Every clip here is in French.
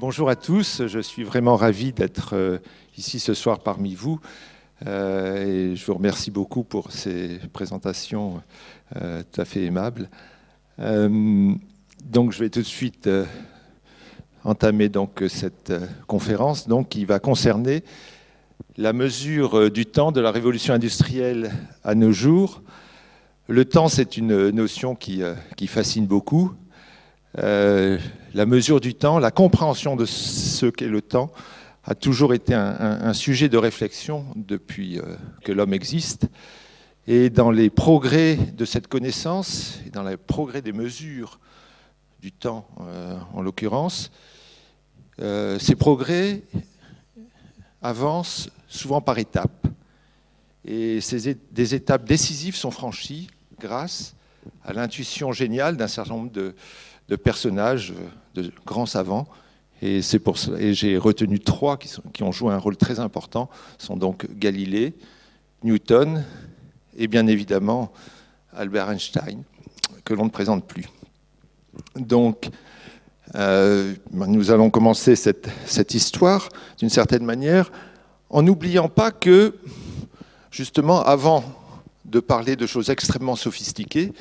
Bonjour à tous, je suis vraiment ravi d'être euh, ici ce soir parmi vous. Euh, et je vous remercie beaucoup pour ces présentations euh, tout à fait aimables. donc je vais tout de suite entamer donc cette conférence donc, qui va concerner la mesure du temps de la révolution industrielle à nos jours. Le temps, c'est une notion qui, fascine beaucoup. Euh, la mesure du temps, la compréhension de ce qu'est le temps a toujours été un, sujet de réflexion depuis euh, que l'homme existe. Et dans les progrès de cette connaissance, et dans les progrès des mesures du temps euh, en l'occurrence, ces progrès avancent souvent par étapes. Et des étapes décisives sont franchies grâce à l'intuition géniale d'un certain nombre de, personnages, de grands savants. Et j'ai retenu trois qui, qui, ont joué un rôle très important. Sont donc Galilée, Newton et bien évidemment Albert Einstein, que l'on ne présente plus. Donc, euh, nous allons commencer cette, histoire d'une certaine manière en n'oubliant pas que, justement, avant de parler de choses extrêmement sophistiquées,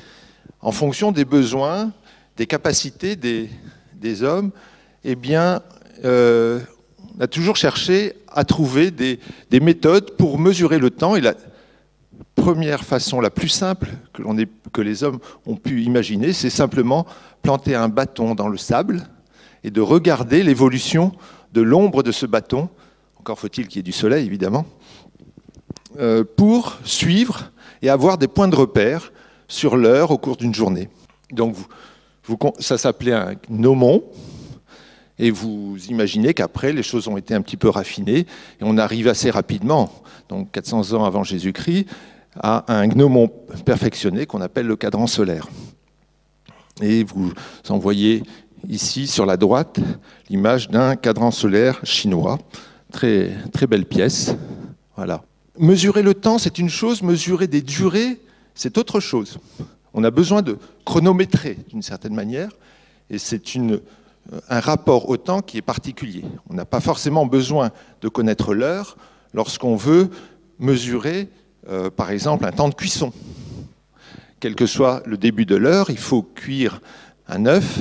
en fonction des besoins, des capacités des, hommes, eh bien, euh, on a toujours cherché à trouver des, des, méthodes pour mesurer le temps. Et la première façon, la plus simple que les hommes ont pu imaginer, c'est simplement planter un bâton dans le sable et de regarder l'évolution de l'ombre de ce bâton, encore faut-il qu'il y ait du soleil évidemment, euh, pour suivre et avoir des points de repère sur l'heure au cours d'une journée. Donc ça s'appelait un gnomon. Et vous imaginez qu'après, les choses ont été un petit peu raffinées. Et on arrive assez rapidement, donc 400 ans avant Jésus-Christ, à un gnomon perfectionné qu'on appelle le cadran solaire. Et vous en voyez ici sur la droite l'image d'un cadran solaire chinois. Très, très belle pièce. Voilà. Mesurer le temps, c'est une chose, mesurer des durées, c'est autre chose. On a besoin de chronométrer d'une certaine manière, et c'est euh, un rapport au temps qui est particulier. On n'a pas forcément besoin de connaître l'heure lorsqu'on veut mesurer, euh, par exemple, un temps de cuisson. Quel que soit le début de l'heure, il faut cuire un œuf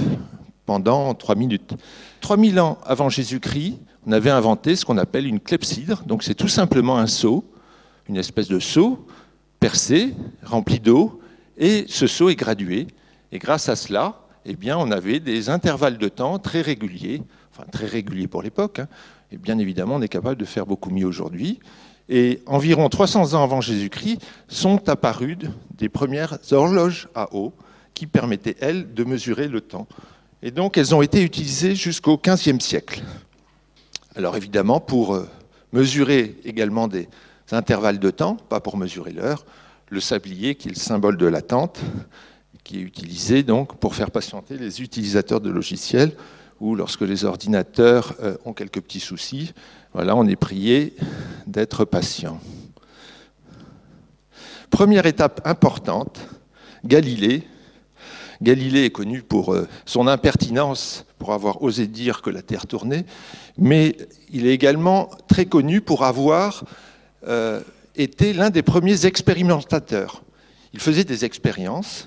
pendant trois minutes. 3000 ans avant Jésus-Christ, on avait inventé ce qu'on appelle une clepsydre. Donc c'est tout simplement un seau, une espèce de seau percé, rempli d'eau, et ce saut est gradué. Et grâce à cela, eh bien, on avait des intervalles de temps très réguliers, enfin très réguliers pour l'époque. Hein. Et bien évidemment, on est capable de faire beaucoup mieux aujourd'hui. Et environ 300 ans avant Jésus-Christ sont apparues des premières horloges à eau qui permettaient, elles, de mesurer le temps. Et donc, elles ont été utilisées jusqu'au XVe siècle. Alors évidemment, pour euh, mesurer également des intervalles de temps, pas pour mesurer l'heure, le sablier qui est le symbole de l'attente, qui est utilisé donc pour faire patienter les utilisateurs de logiciels ou lorsque les ordinateurs euh, ont quelques petits soucis, voilà, on est prié d'être patient. Première étape importante, Galilée. Galilée est connu pour euh, son impertinence, pour avoir osé dire que la Terre tournait, mais il est également très connu pour avoir euh, était l'un des premiers expérimentateurs. Il faisait des expériences,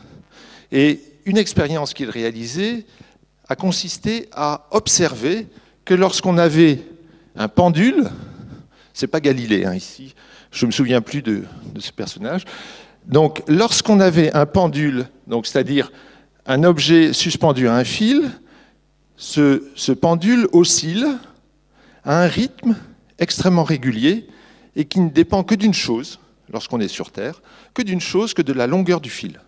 et une expérience qu'il réalisait a consisté à observer que lorsqu'on avait un pendule, c'est pas Galilée hein, ici, je me souviens plus de, ce personnage, donc lorsqu'on avait un pendule, donc c'est-à-dire un objet suspendu à un fil, ce, ce pendule oscille à un rythme extrêmement régulier et qui ne dépend que d'une chose, lorsqu'on est sur Terre, que d'une chose, que de la longueur du fil.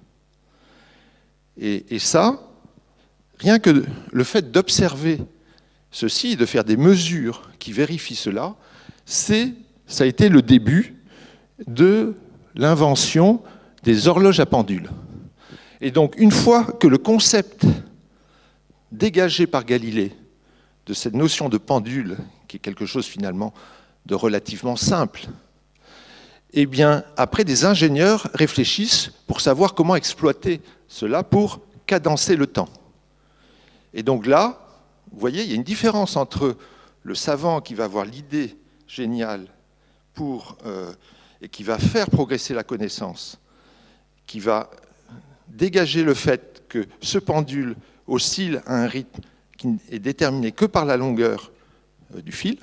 Et, ça, rien que le fait d'observer ceci, de faire des mesures qui vérifient cela, c'est, ça a été le début de l'invention des horloges à pendule. Et donc, une fois que le concept dégagé par Galilée de cette notion de pendule, qui est quelque chose finalement de relativement simple, eh bien, après, des ingénieurs réfléchissent pour savoir comment exploiter cela pour cadencer le temps. Et donc là, vous voyez, il y a une différence entre le savant qui va avoir l'idée géniale euh, et qui va faire progresser la connaissance, qui va dégager le fait que ce pendule oscille à un rythme qui est déterminé que par la longueur euh, du fil,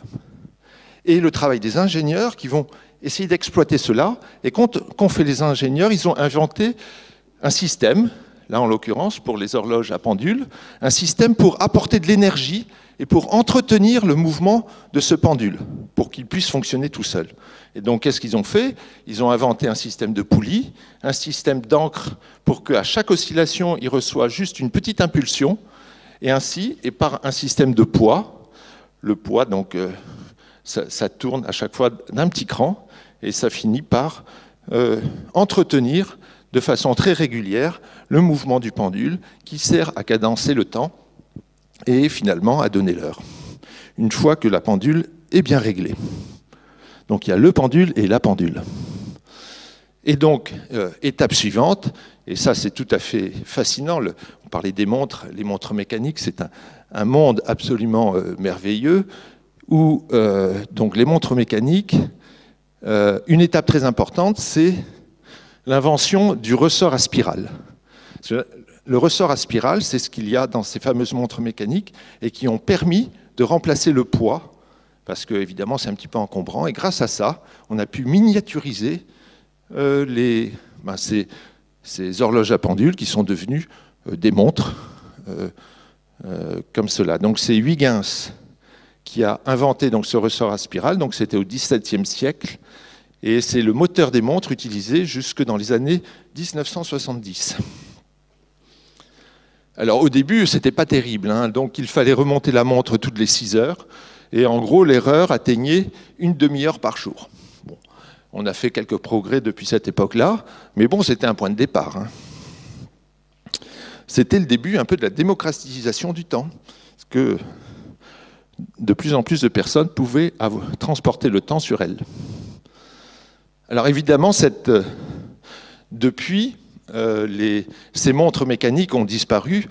et le travail des ingénieurs qui vont essayer d'exploiter cela. Et qu'ont fait les ingénieurs Ils ont inventé un système, là en l'occurrence pour les horloges à pendule, un système pour apporter de l'énergie et pour entretenir le mouvement de ce pendule, pour qu'il puisse fonctionner tout seul. Et donc, qu'est-ce qu'ils ont fait? Ils ont inventé un système de poulies, un système d'encre pour qu'à chaque oscillation, il reçoit juste une petite impulsion, et ainsi, et par un système de poids, le poids, donc, euh, ça, ça, tourne à chaque fois d'un petit cran, et ça finit par euh, entretenir de façon très régulière le mouvement du pendule qui sert à cadencer le temps et finalement à donner l'heure, une fois que la pendule est bien réglée. Donc il y a le pendule et la pendule. Et donc, euh, étape suivante, et ça c'est tout à fait fascinant, le, on parlait des montres, les montres mécaniques, c'est un, monde absolument euh, merveilleux, où euh, donc les montres mécaniques, une étape très importante, c'est l'invention du ressort à spirale. Le ressort à spirale, c'est ce qu'il y a dans ces fameuses montres mécaniques et qui ont permis de remplacer le poids, parce que évidemment c'est un petit peu encombrant, et grâce à ça, on a pu miniaturiser euh, ben, ces, horloges à pendule qui sont devenues euh, des montres euh, comme cela. Donc c'est Huygens qui a inventé donc, ce ressort à spirale, donc c'était au XVIIe siècle, et c'est le moteur des montres utilisé jusque dans les années 1970. Alors au début, c'était pas terrible, hein, donc il fallait remonter la montre toutes les 6 heures, et en gros, l'erreur atteignait une demi-heure par jour. On a fait quelques progrès depuis cette époque-là, mais bon, c'était un point de départ. Hein. C'était le début un peu de la démocratisation du temps, parce que de plus en plus de personnes pouvaient transporter le temps sur elles. Alors évidemment, cette, depuis, euh, ces montres mécaniques ont disparu.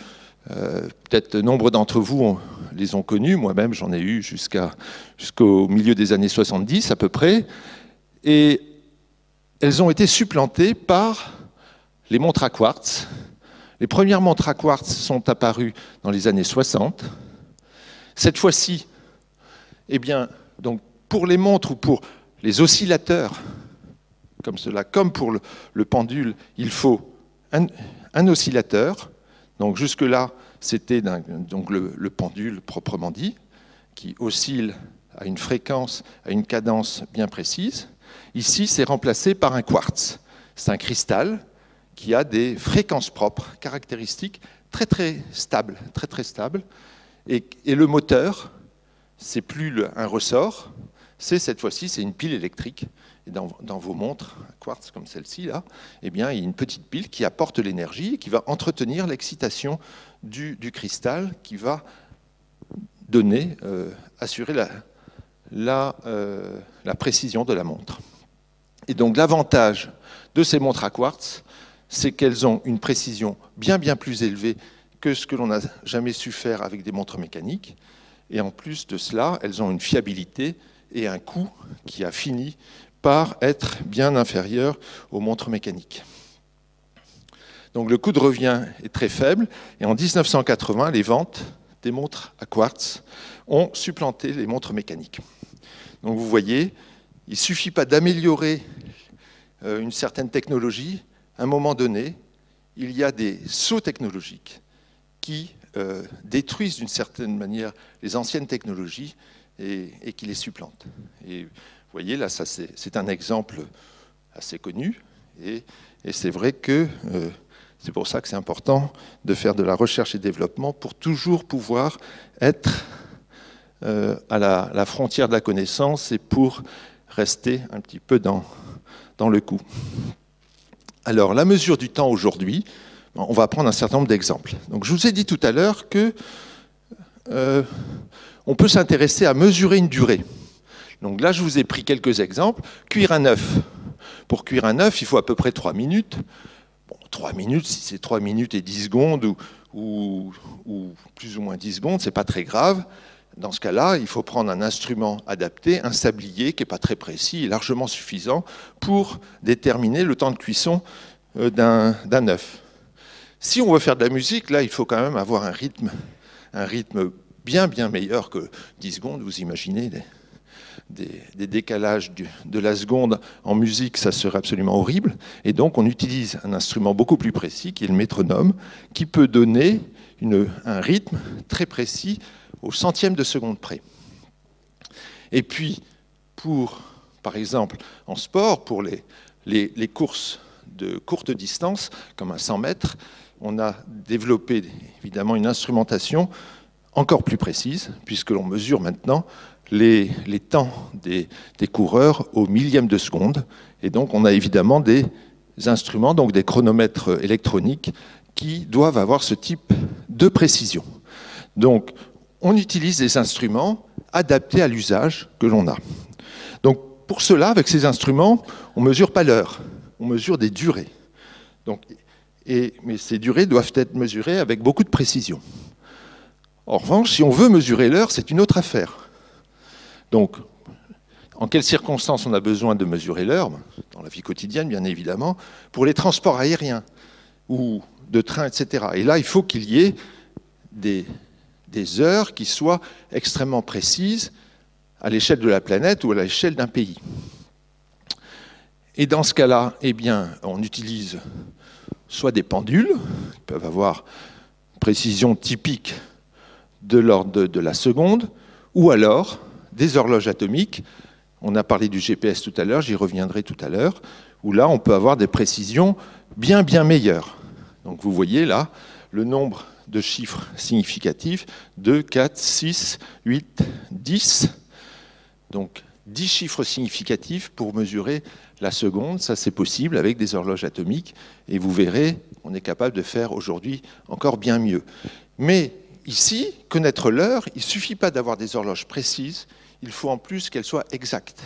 Euh, Peut-être nombre d'entre vous les ont connues. Moi-même, j'en ai eu jusqu'au milieu des années 70 à peu près. Et elles ont été supplantées par les montres à quartz. Les premières montres à quartz sont apparues dans les années 60. Cette fois-ci, eh pour les montres ou pour les oscillateurs, comme pour le, le pendule, il faut un, oscillateur. Donc jusque-là, c'était le, le, pendule proprement dit, qui oscille à une fréquence, à une cadence bien précise. Ici, c'est remplacé par un quartz. C'est un cristal qui a des fréquences propres, caractéristiques, très très stables, très très stables. Et, le moteur, c'est plus un ressort, c'est cette fois-ci, c'est une pile électrique et dans, vos montres quartz comme celle-ci, là, eh bien, il y a une petite pile qui apporte l'énergie et qui va entretenir l'excitation du, cristal qui va donner, euh, assurer euh, la, précision de la montre. Et donc l'avantage de ces montres à quartz, c'est qu'elles ont une précision bien bien plus élevée que ce que l'on n'a jamais su faire avec des montres mécaniques. Et en plus de cela, elles ont une fiabilité et un coût qui a fini par être bien inférieur aux montres mécaniques. Donc le coût de revient est très faible et en 1980, les ventes des montres à quartz ont supplanté les montres mécaniques. Donc vous voyez, il ne suffit pas d'améliorer euh, une certaine technologie, à un moment donné, il y a des sauts technologiques qui euh, détruisent d'une certaine manière les anciennes technologies et, qui les supplantent. Vous voyez, là, c'est un exemple assez connu. Et, c'est vrai que euh, c'est pour ça que c'est important de faire de la recherche et développement pour toujours pouvoir être euh, à la, frontière de la connaissance et pour rester un petit peu dans, le coup. Alors, la mesure du temps aujourd'hui, on va prendre un certain nombre d'exemples. Donc, je vous ai dit tout à l'heure que euh, peut s'intéresser à mesurer une durée. Donc là, je vous ai pris quelques exemples. Cuire un œuf. Pour cuire un œuf, il faut à peu près 3 minutes. Bon, 3 minutes, si c'est 3 minutes et 10 secondes, ou, plus ou moins 10 secondes, c'est pas très grave. Dans ce cas-là, il faut prendre un instrument adapté, un sablier qui n'est pas très précis et largement suffisant pour déterminer le temps de cuisson euh, d'un œuf. Si on veut faire de la musique, là, il faut quand même avoir un rythme, un rythme bien, bien meilleur que 10 secondes. Vous imaginez décalages de la seconde en musique, ça serait absolument horrible. Et donc, on utilise un instrument beaucoup plus précis, qui est le métronome, qui peut donner un rythme très précis au centième de seconde près. Et puis, pour, par exemple, en sport, pour les, les, courses de courte distance, comme un 100 mètres, on a développé évidemment une instrumentation encore plus précise, puisque l'on mesure maintenant les, temps des, des, coureurs au millième de seconde. Et donc, on a évidemment des instruments, donc des chronomètres électroniques, qui doivent avoir ce type de précision. Donc, on utilise des instruments adaptés à l'usage que l'on a. Donc pour cela, avec ces instruments, on ne mesure pas l'heure, on mesure des durées. Donc, et, mais ces durées doivent être mesurées avec beaucoup de précision. En revanche, si on veut mesurer l'heure, c'est une autre affaire. Donc, en quelles circonstances on a besoin de mesurer l'heure Dans la vie quotidienne, bien évidemment, pour les transports aériens ou de trains, etc. Et là, il faut qu'il y ait des des heures qui soient extrêmement précises à l'échelle de la planète ou à l'échelle d'un pays. Et dans ce cas-là, eh bien, on utilise soit des pendules, qui peuvent avoir une précision typique de l'ordre de la seconde, ou alors des horloges atomiques. On a parlé du GPS tout à l'heure, j'y reviendrai tout à l'heure, où là, on peut avoir des précisions bien, bien meilleures. Donc vous voyez là le nombre de chiffres significatifs, 2, 4, 6, 8, 10. Donc 10 chiffres significatifs pour mesurer la seconde, ça c'est possible avec des horloges atomiques, et vous verrez, on est capable de faire aujourd'hui encore bien mieux. Mais ici, connaître l'heure, il ne suffit pas d'avoir des horloges précises, il faut en plus qu'elles soient exactes.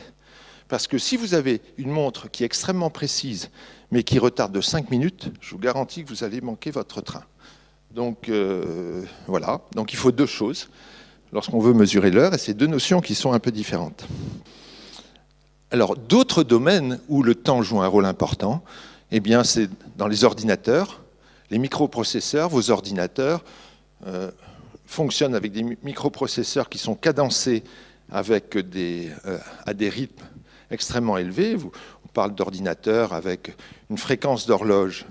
Parce que si vous avez une montre qui est extrêmement précise, mais qui retarde de 5 minutes, je vous garantis que vous allez manquer votre train. Donc euh, voilà, donc il faut deux choses lorsqu'on veut mesurer l'heure, et c'est deux notions qui sont un peu différentes. Alors d'autres domaines où le temps joue un rôle important, eh bien c'est dans les ordinateurs, les microprocesseurs, vos ordinateurs euh, fonctionnent avec des microprocesseurs qui sont cadencés avec des, euh, à des rythmes extrêmement élevés. on parle d'ordinateurs avec une fréquence d'horloge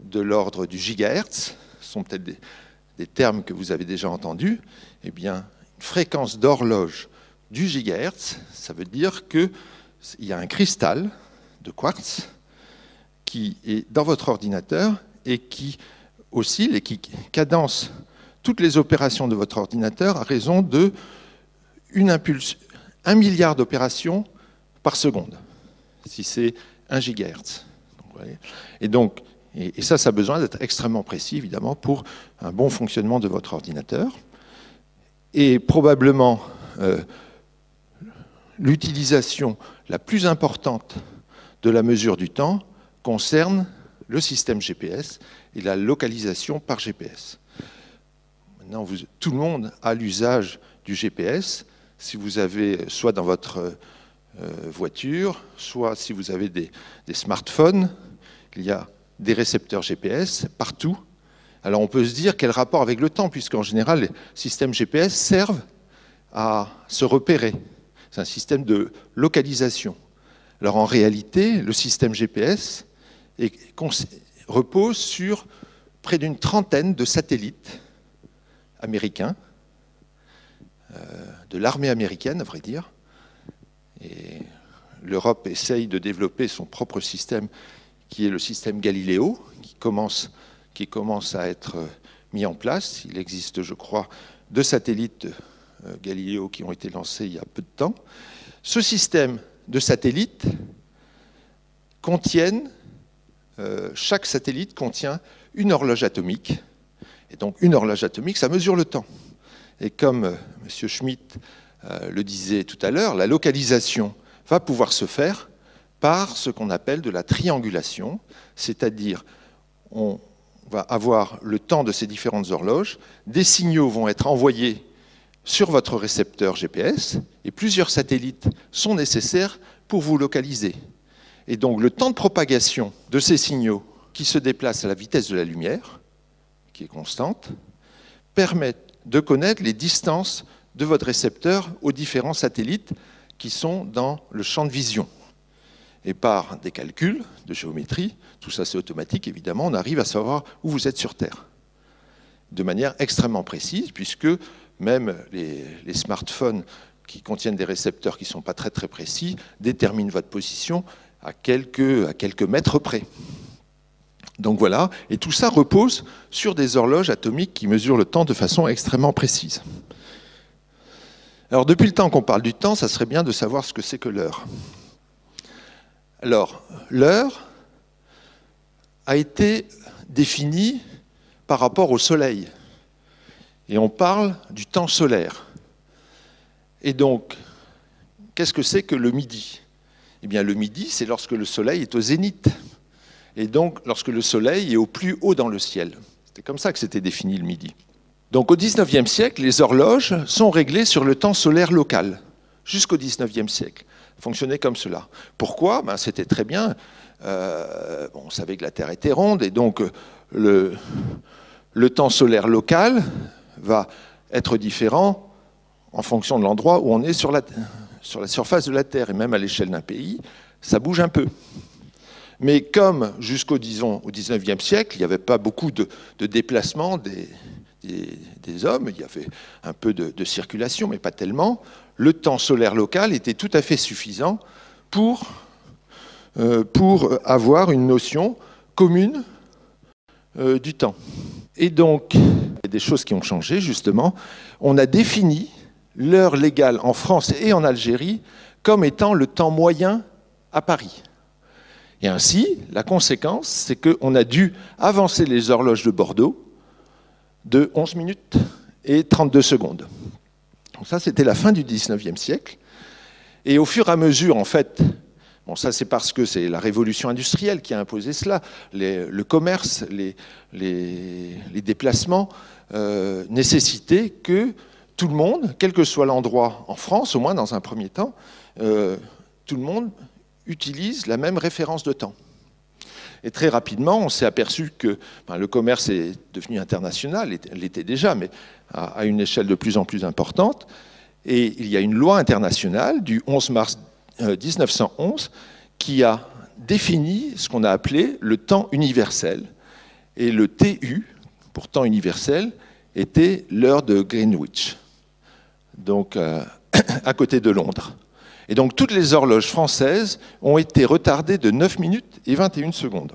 de l'ordre du gigahertz, sont peut-être des, termes que vous avez déjà entendus, eh bien, une fréquence d'horloge du gigahertz, ça veut dire qu'il y a un cristal de quartz qui est dans votre ordinateur et qui oscille et qui cadence toutes les opérations de votre ordinateur à raison de une impulse, un milliard d'opérations par seconde, si c'est un gigahertz. Et donc, et, ça, ça a besoin d'être extrêmement précis, évidemment, pour un bon fonctionnement de votre ordinateur. Et probablement, euh, l'utilisation la plus importante de la mesure du temps concerne le système GPS et la localisation par GPS. Maintenant, vous, tout le monde a l'usage du GPS. Si vous avez, soit dans votre euh, voiture, soit si vous avez des, smartphones, il y a des récepteurs GPS partout. Alors on peut se dire quel rapport avec le temps, puisqu'en général, les systèmes GPS servent à se repérer. C'est un système de localisation. Alors en réalité, le système GPS repose sur près d'une trentaine de satellites américains, de l'armée américaine, à vrai dire. Et l'Europe essaye de développer son propre système qui est le système Galiléo, qui commence, qui commence à être euh, mis en place. Il existe, je crois, deux satellites euh, Galiléo qui ont été lancés il y a peu de temps. Ce système de satellites contiennent, euh, chaque satellite contient une horloge atomique. Et donc une horloge atomique, ça mesure le temps. Et comme M. Schmitt le disait tout à l'heure, la localisation va pouvoir se faire par ce qu'on appelle de la triangulation, c'est-à-dire on va avoir le temps de ces différentes horloges, des signaux vont être envoyés sur votre récepteur GPS et plusieurs satellites sont nécessaires pour vous localiser. Et donc le temps de propagation de ces signaux qui se déplacent à la vitesse de la lumière, qui est constante, permet de connaître les distances de votre récepteur aux différents satellites qui sont dans le champ de vision. Et par des calculs de géométrie, tout ça c'est automatique évidemment, on arrive à savoir où vous êtes sur Terre. De manière extrêmement précise, puisque même les, smartphones qui contiennent des récepteurs qui ne sont pas très très précis déterminent votre position à quelques, à quelques mètres près. Donc voilà, et tout ça repose sur des horloges atomiques qui mesurent le temps de façon extrêmement précise. Alors depuis le temps qu'on parle du temps, ça serait bien de savoir ce que c'est que l'heure. Alors, l'heure a été définie par rapport au Soleil. Et on parle du temps solaire. Et donc, qu'est-ce que c'est que le midi? Eh bien, le midi, c'est lorsque le Soleil est au zénith. Et donc, lorsque le Soleil est au plus haut dans le ciel. C'était comme ça que c'était défini le midi. Donc au XIXe siècle, les horloges sont réglées sur le temps solaire local, jusqu'au XIXe siècle. Fonctionnaient comme cela. Pourquoi? Ben, C'était très bien. Euh, on savait que la Terre était ronde, et donc le, le temps solaire local va être différent en fonction de l'endroit où on est sur la surface de la Terre, et même à l'échelle d'un pays, ça bouge un peu. Mais comme jusqu'au au XIXe siècle, il n'y avait pas beaucoup de, de déplacements des, des, hommes, il y avait un peu de, circulation, mais pas tellement, le temps solaire local était tout à fait suffisant pour, euh, pour avoir une notion commune euh, du temps. Et donc, il y a des choses qui ont changé, justement. On a défini l'heure légale en France et en Algérie comme étant le temps moyen à Paris. Et ainsi, la conséquence, c'est qu'on a dû avancer les horloges de Bordeaux de 11 minutes et 32 secondes. ça, c'était la fin du 19e siècle. Et au fur et à mesure, en fait, bon, ça c'est parce que c'est la révolution industrielle qui a imposé cela, le commerce, les, les, déplacements euh, nécessitaient que tout le monde, quel que soit l'endroit en France, au moins dans un premier temps, euh, tout le monde utilise la même référence de temps. Et très rapidement, on s'est aperçu que le commerce est devenu international, l'était déjà, mais à, une échelle de plus en plus importante. Et il y a une loi internationale du 11 mars 1911 euh, qui a défini ce qu'on a appelé le temps universel. Et le TU, pour temps universel, était l'heure de Greenwich, donc euh, à côté de Londres. Et donc toutes les horloges françaises ont été retardées de 9 minutes et 21 secondes.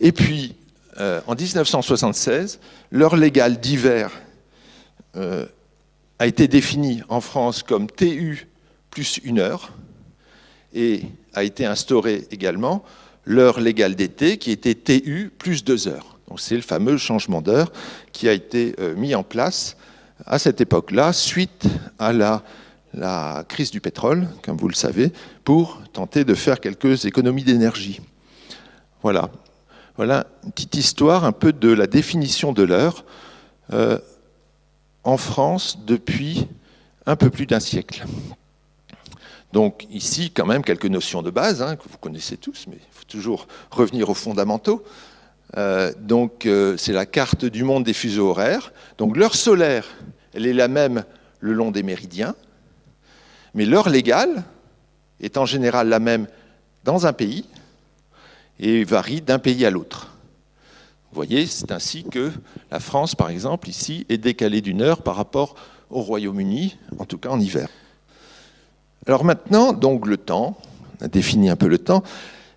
Et puis, euh, en 1976, l'heure légale d'hiver euh, a été définie en France comme TU plus une heure et a été instaurée également l'heure légale d'été qui était TU plus deux heures. Donc c'est le fameux changement d'heure qui a été euh, mis en place à cette époque-là suite à la la crise du pétrole, comme vous le savez, pour tenter de faire quelques économies d'énergie. Voilà. Voilà une petite histoire un peu de la définition de l'heure euh, en France depuis un peu plus d'un siècle. Donc ici, quand même, quelques notions de base hein, que vous connaissez tous, mais il faut toujours revenir aux fondamentaux. Euh, donc euh, c'est la carte du monde des fuseaux horaires. Donc l'heure solaire, elle est la même le long des méridiens. Mais l'heure légale est en général la même dans un pays et varie d'un pays à l'autre. Vous voyez, c'est ainsi que la France, par exemple, ici, est décalée d'une heure par rapport au Royaume-Uni, en tout cas en hiver. Alors maintenant, donc le temps, on a défini un peu le temps,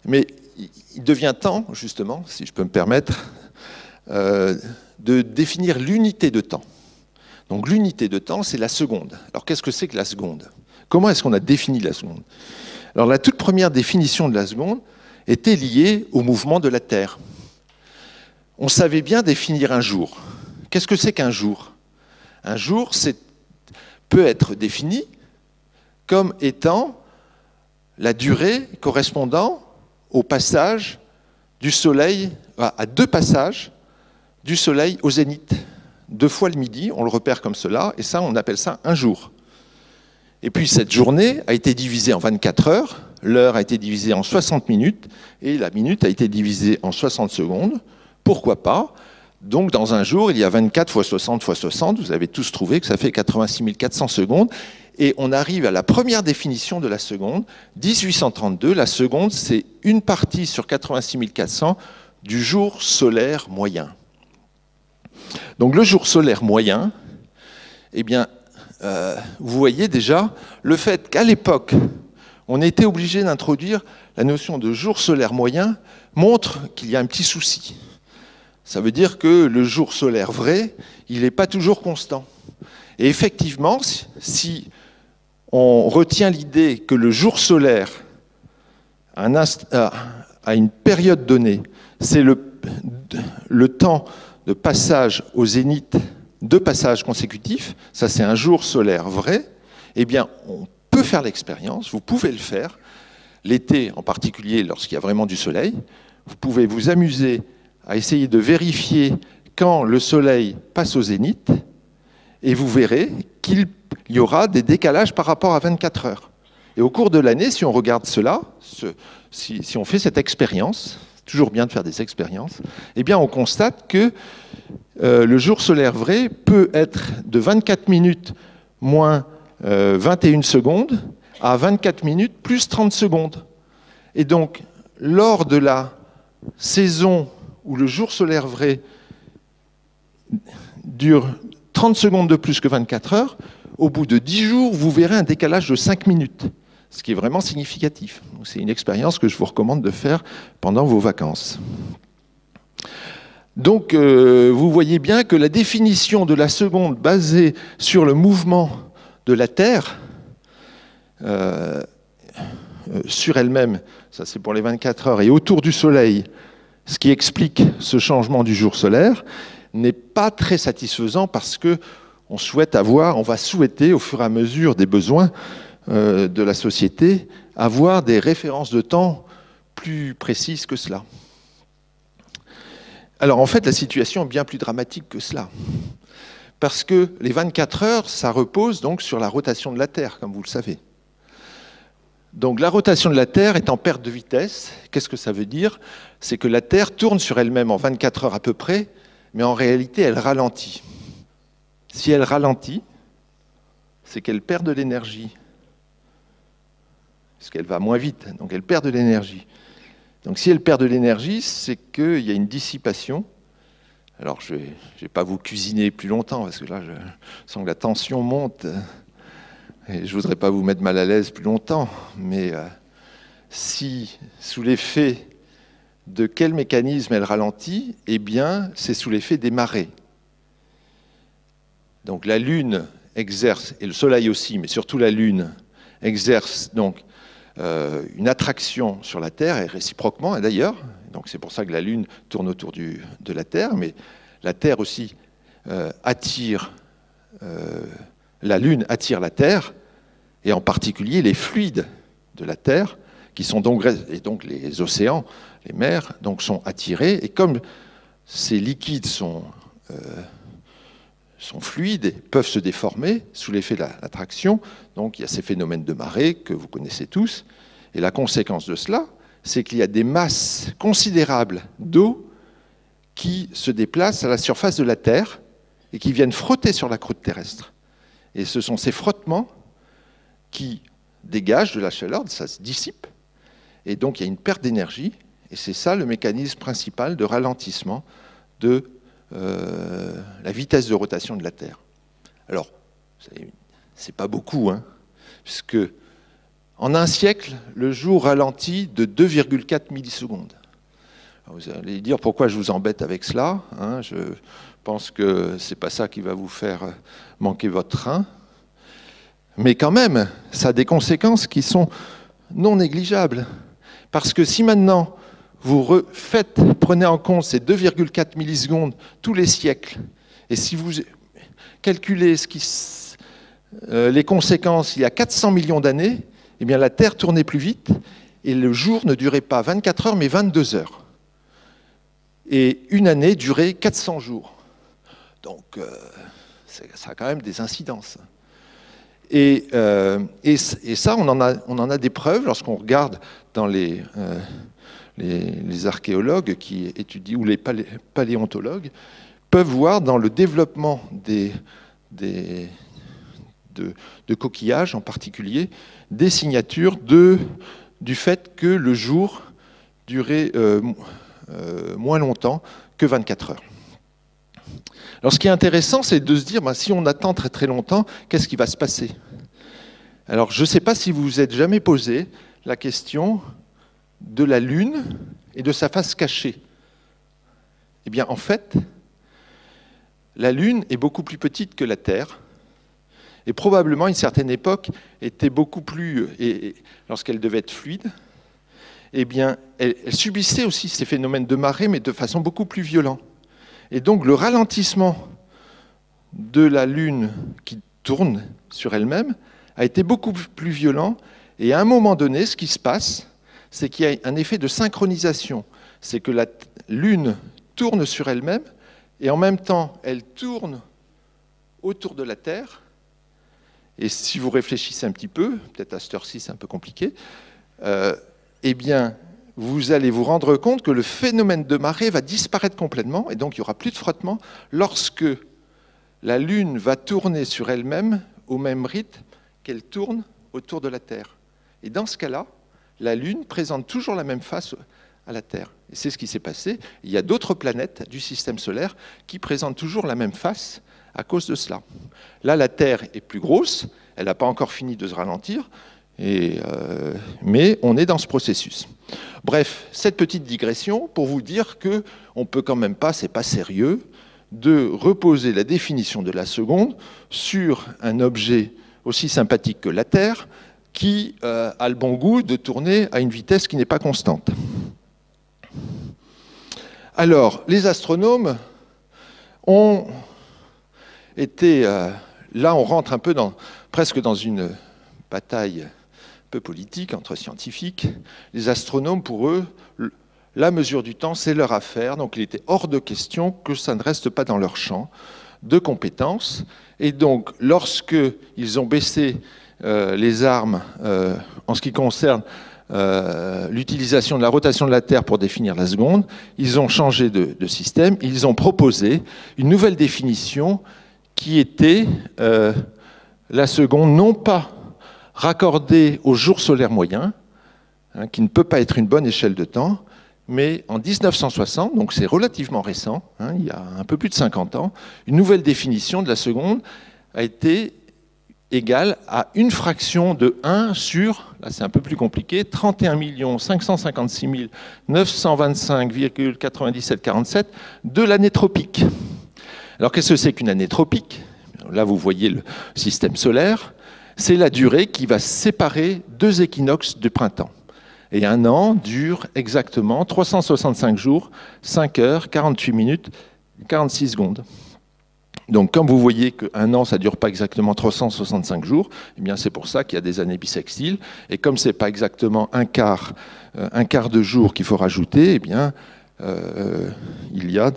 mais il devient temps, justement, si je peux me permettre, euh, de définir l'unité de temps. Donc l'unité de temps, c'est la seconde. Alors qu'est-ce que c'est que la seconde? Comment est-ce qu'on a défini la seconde? Alors la toute première définition de la seconde était liée au mouvement de la Terre. On savait bien définir un jour. Qu'est-ce que c'est qu'un jour? Un jour peut être défini comme étant la durée correspondant au passage du Soleil, à deux passages du Soleil au zénith. Deux fois le midi, on le repère comme cela, et ça, on appelle ça un jour. Et puis cette journée a été divisée en 24 heures, l'heure a été divisée en 60 minutes, et la minute a été divisée en 60 secondes. Pourquoi pas? Donc dans un jour, il y a 24 fois 60 fois 60, vous avez tous trouvé que ça fait 86 400 secondes, et on arrive à la première définition de la seconde, 1832, la seconde c'est une partie sur 86 400 du jour solaire moyen. Donc le jour solaire moyen, eh bien, euh, vous voyez déjà le fait qu'à l'époque, on était obligé d'introduire la notion de jour solaire moyen montre qu'il y a un petit souci. Ça veut dire que le jour solaire vrai, il n'est pas toujours constant. Et effectivement, si on retient l'idée que le jour solaire, à une période donnée, c'est le, le temps de passage au zénith deux passages consécutifs, ça c'est un jour solaire vrai, eh bien on peut faire l'expérience, vous pouvez le faire, l'été en particulier lorsqu'il y a vraiment du soleil, vous pouvez vous amuser à essayer de vérifier quand le soleil passe au zénith, et vous verrez qu'il y aura des décalages par rapport à 24 heures. Et au cours de l'année, si on regarde cela, si, si on fait cette expérience, toujours bien de faire des expériences, eh bien on constate que euh, le jour solaire vrai peut être de 24 minutes moins 21 euh, secondes à 24 minutes plus 30 secondes. Et donc, lors de la saison où le jour solaire vrai dure 30 secondes de plus que 24 heures, au bout de 10 jours, vous verrez un décalage de 5 minutes, ce qui est vraiment significatif. C'est une expérience que je vous recommande de faire pendant vos vacances. Donc euh, vous voyez bien que la définition de la seconde basée sur le mouvement de la Terre euh, euh, sur elle-même, ça c'est pour les 24 heures, et autour du Soleil, ce qui explique ce changement du jour solaire, n'est pas très satisfaisant parce que on souhaite avoir, on va souhaiter au fur et à mesure des besoins de la société, avoir des références de temps plus précises que cela. Alors en fait, la situation est bien plus dramatique que cela. Parce que les 24 heures, ça repose donc sur la rotation de la Terre, comme vous le savez. Donc la rotation de la Terre est en perte de vitesse. Qu'est-ce que ça veut dire? C'est que la Terre tourne sur elle-même en 24 heures à peu près, mais en réalité, elle ralentit. Si elle ralentit, c'est qu'elle perd de l'énergie. Parce qu'elle va moins vite, donc elle perd de l'énergie. Donc si elle perd de l'énergie, c'est qu'il y a une dissipation. Alors je ne vais, pas vous cuisiner plus longtemps, parce que là, je sens que la tension monte. Et je ne voudrais pas vous mettre mal à l'aise plus longtemps. Mais euh, si, sous l'effet de quel mécanisme elle ralentit Eh bien, c'est sous l'effet des marées. Donc la Lune exerce, et le Soleil aussi, mais surtout la Lune, exerce donc euh, une attraction sur la Terre, et réciproquement et d'ailleurs. Donc c'est pour ça que la Lune tourne autour de la Terre, mais la Terre aussi euh, attire, euh, la Lune attire la Terre, et en particulier les fluides de la Terre, qui sont donc, et donc les océans, les mers, donc sont attirés, et comme ces liquides sont sont fluides et peuvent se déformer sous l'effet de l'attraction. Donc il y a ces phénomènes de marée que vous connaissez tous. Et la conséquence de cela, c'est qu'il y a des masses considérables d'eau qui se déplacent à la surface de la Terre et qui viennent frotter sur la croûte terrestre. Et ce sont ces frottements qui dégagent de la chaleur, ça se dissipe. Et donc il y a une perte d'énergie. Et c'est ça le mécanisme principal de ralentissement de la vitesse de rotation de la Terre. Alors, c'est pas beaucoup, hein, puisque en un siècle, le jour ralentit de 2,4 millisecondes. vous allez dire pourquoi je vous embête avec cela. Hein, je pense que c'est pas ça qui va vous faire manquer votre train. Mais quand même, ça a des conséquences qui sont non négligeables. Parce que si maintenant vous prenez en compte ces 2,4 millisecondes tous les siècles, et si vous qui, euh, les conséquences il y a 400 millions d'années, eh bien la Terre tournait plus vite et le jour ne durait pas 24 heures mais 22 heures. Et une année durait 400 jours. Donc euh, ça a quand même des incidences. Et, euh, ça, on en, a, des preuves lorsqu'on regarde dans les, les, archéologues qui étudient, ou les paléontologues, peuvent voir dans le développement des, de, coquillages en particulier, des signatures du fait que le jour durait euh, euh, moins longtemps que 24 heures. Alors ce qui est intéressant, c'est de se dire, bah, si on attend très très longtemps, qu'est-ce qui va se passer? Alors je ne sais pas si vous vous êtes jamais posé la question de la Lune et de sa face cachée. Eh bien en fait, la Lune est beaucoup plus petite que la Terre, et probablement à une certaine époque était beaucoup plus, et, lorsqu'elle devait être fluide, eh bien, elle, subissait aussi ces phénomènes de marée, mais de façon beaucoup plus violente. Et donc le ralentissement de la Lune qui tourne sur elle-même a été beaucoup plus violent. Et à un moment donné, ce qui se passe, c'est qu'il y a un effet de synchronisation. C'est que la Lune tourne sur elle-même et en même temps, elle tourne autour de la Terre et si vous réfléchissez un petit peu, peut-être à cette heure-ci c'est un peu compliqué, euh, eh bien, vous allez vous rendre compte que le phénomène de marée va disparaître complètement, et donc il n'y aura plus de frottement lorsque la Lune va tourner sur elle-même au même rythme qu'elle tourne autour de la Terre. Et dans ce cas-là, la Lune présente toujours la même face à la Terre. Et c'est ce qui s'est passé. Il y a d'autres planètes du système solaire qui présentent toujours la même face à cause de cela. Là, la Terre est plus grosse, elle n'a pas encore fini de se ralentir, euh, mais on est dans ce processus. Bref, cette petite digression pour vous dire que on peut quand même pas, c'est pas sérieux, de reposer la définition de la seconde sur un objet aussi sympathique que la Terre, qui euh, a le bon goût de tourner à une vitesse qui n'est pas constante. Alors, les astronomes ont était, euh, là on rentre un peu dans, presque dans une bataille peu politique entre scientifiques. Les astronomes, pour eux, la mesure du temps, c'est leur affaire, donc il était hors de question que ça ne reste pas dans leur champ de compétences. Et donc, lorsqu'ils ont baissé les armes euh, en ce qui concerne l'utilisation de la rotation de la Terre pour définir la seconde, ils ont changé de, système, ils ont proposé une nouvelle définition qui était euh, la seconde, non pas raccordée au jour solaire moyen, hein, qui ne peut pas être une bonne échelle de temps, mais en 1960, donc c'est relativement récent, hein, il y a un peu plus de 50 ans, une nouvelle définition de la seconde a été égale à une fraction de 1 sur, là c'est un peu plus compliqué, 31 556 925,9747 de l'année tropique. Alors qu'est-ce que c'est qu'une année tropique? Là, vous voyez le système solaire. C'est la durée qui va séparer deux équinoxes du printemps. Et un an dure exactement 365 jours, 5 heures, 48 minutes, 46 secondes. Donc, comme vous voyez qu'un an, ça ne dure pas exactement 365 jours, eh bien, c'est pour ça qu'il y a des années bissextiles. Et comme ce n'est pas exactement un quart, euh, un quart de jour qu'il faut rajouter, eh bien, euh, il y a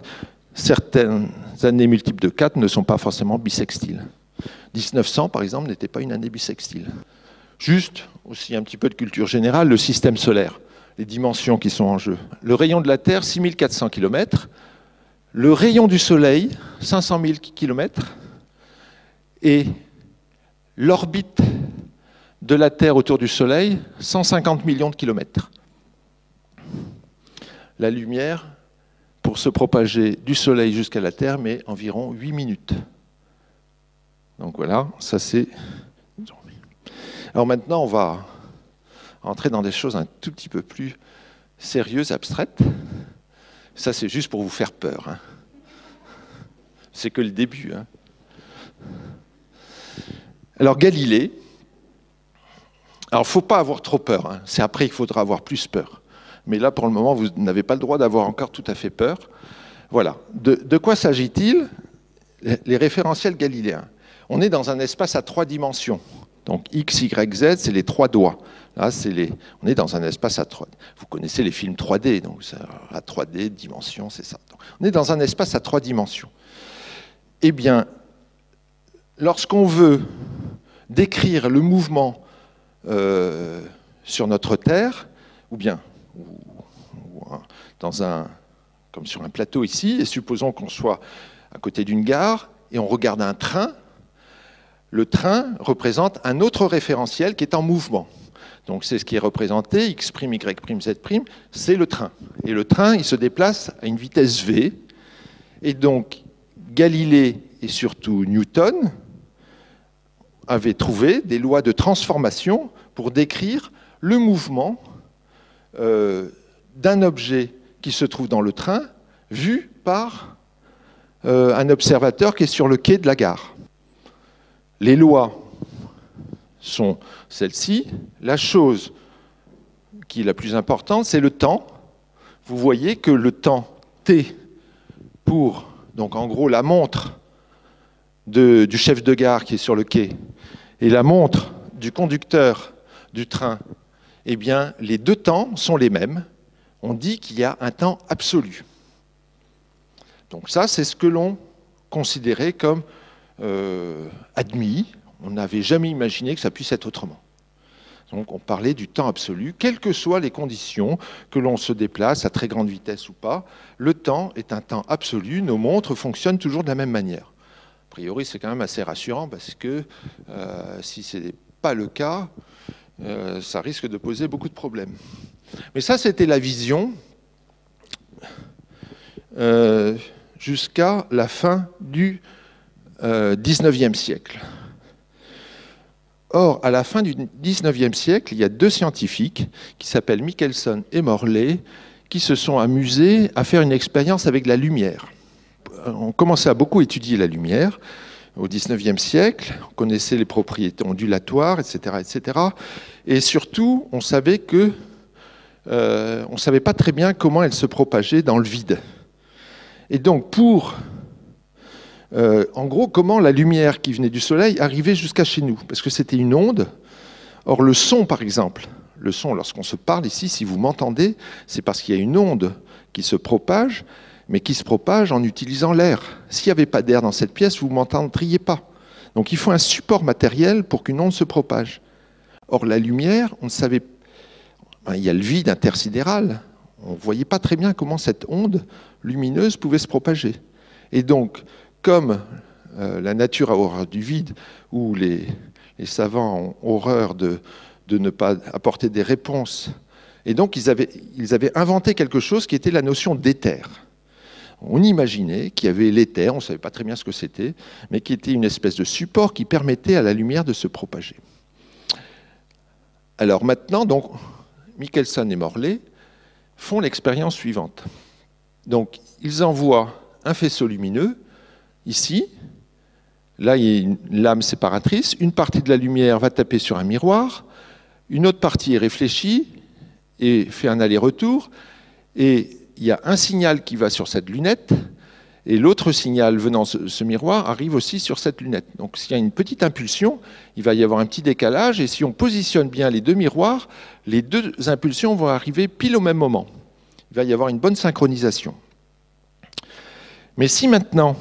certaines années multiples de 4 ne sont pas forcément bissextiles. 1900, par exemple, n'était pas une année bissextile. Juste, aussi un petit peu de culture générale, le système solaire, les dimensions qui sont en jeu. Le rayon de la Terre, 6400 km. Le rayon du Soleil, 500 000 km. Et l'orbite de la Terre autour du Soleil, 150 millions de kilomètres. La lumière, pour se propager du Soleil jusqu'à la Terre, mais environ 8 minutes. Donc voilà, ça c'est... Alors maintenant, on va entrer dans des choses un tout petit peu plus sérieuses, abstraites. Ça, c'est juste pour vous faire peur. Hein. C'est que le début. Hein. Alors Galilée, alors il ne faut pas avoir trop peur, hein. c'est après qu'il faudra avoir plus peur mais là, pour le moment, vous n'avez pas le droit d'avoir encore tout à fait peur. Voilà. De, quoi s'agit-il? Les référentiels galiléens. On est dans un espace à trois dimensions. Donc X, Y, Z, c'est les trois doigts. Là, c'est les... on est dans un espace à trois. Vous connaissez les films 3D, donc à 3D, dimension, c'est ça. on est dans un espace à trois dimensions. Eh bien, lorsqu'on veut décrire le mouvement euh, sur notre Terre, ou bien dans un, comme sur un plateau ici, et supposons qu'on soit à côté d'une gare et on regarde un train, le train représente un autre référentiel qui est en mouvement. Donc c'est ce qui est représenté, x', y', z', c'est le train. Et le train, il se déplace à une vitesse v. Et donc Galilée et surtout Newton avaient trouvé des lois de transformation pour décrire le mouvement euh, d'un objet qui se trouve dans le train vu par euh, un observateur qui est sur le quai de la gare. Les lois sont celles-ci. La chose qui est la plus importante, c'est le temps. Vous voyez que le temps T pour, donc en gros, la montre du chef de gare qui est sur le quai et la montre du conducteur du train, eh bien, les deux temps sont les mêmes. On dit qu'il y a un temps absolu. Donc ça, c'est ce que l'on considérait comme euh, admis. On n'avait jamais imaginé que ça puisse être autrement. Donc on parlait du temps absolu, quelles que soient les conditions, que l'on se déplace à très grande vitesse ou pas, le temps est un temps absolu, nos montres fonctionnent toujours de la même manière. A priori, c'est quand même assez rassurant parce que euh, si ce n'est pas le cas, euh, ça risque de poser beaucoup de problèmes. Mais ça, c'était la vision jusqu'à la fin du XIXe siècle. Or, à la fin du XIXe siècle, il y a deux scientifiques qui s'appellent Michelson et Morley qui se sont amusés à faire une expérience avec la lumière. On commençait à beaucoup étudier la lumière au XIXe siècle, on connaissait les propriétés ondulatoires, etc., etc. Et surtout, on savait que euh, on ne savait pas très bien comment elle se propageait dans le vide. Et donc, pour euh, en gros, comment la lumière qui venait du soleil arrivait jusqu'à chez nous? Parce que c'était une onde. Or, le son, par exemple, le son, lorsqu'on se parle ici, si vous m'entendez, c'est parce qu'il y a une onde qui se propage, mais qui se propage en utilisant l'air. S'il n'y avait pas d'air dans cette pièce, vous ne m'entendriez pas. Donc il faut un support matériel pour qu'une onde se propage. Or, la lumière, on ne savait il y a le vide intersidéral. On ne voyait pas très bien comment cette onde lumineuse pouvait se propager. Et donc, comme euh, la nature a horreur du vide, ou les, savants ont horreur de, ne pas apporter des réponses. Et donc, ils avaient, ils avaient inventé quelque chose qui était la notion d'éther. On imaginait qu'il y avait l'éther, on ne savait pas très bien ce que c'était, mais qui était une espèce de support qui permettait à la lumière de se propager. Alors maintenant, donc, Michelson et Morley font l'expérience suivante. Donc, ils envoient un faisceau lumineux ici. Là, il y a une lame séparatrice. Une partie de la lumière va taper sur un miroir. Une autre partie est réfléchie et fait un aller-retour. Et il y a un signal qui va sur cette lunette. Et l'autre signal venant de ce miroir arrive aussi sur cette lunette. Donc s'il y a une petite impulsion, il va y avoir un petit décalage. Et si on positionne bien les deux miroirs, les deux impulsions vont arriver pile au même moment. Il va y avoir une bonne synchronisation. Mais si maintenant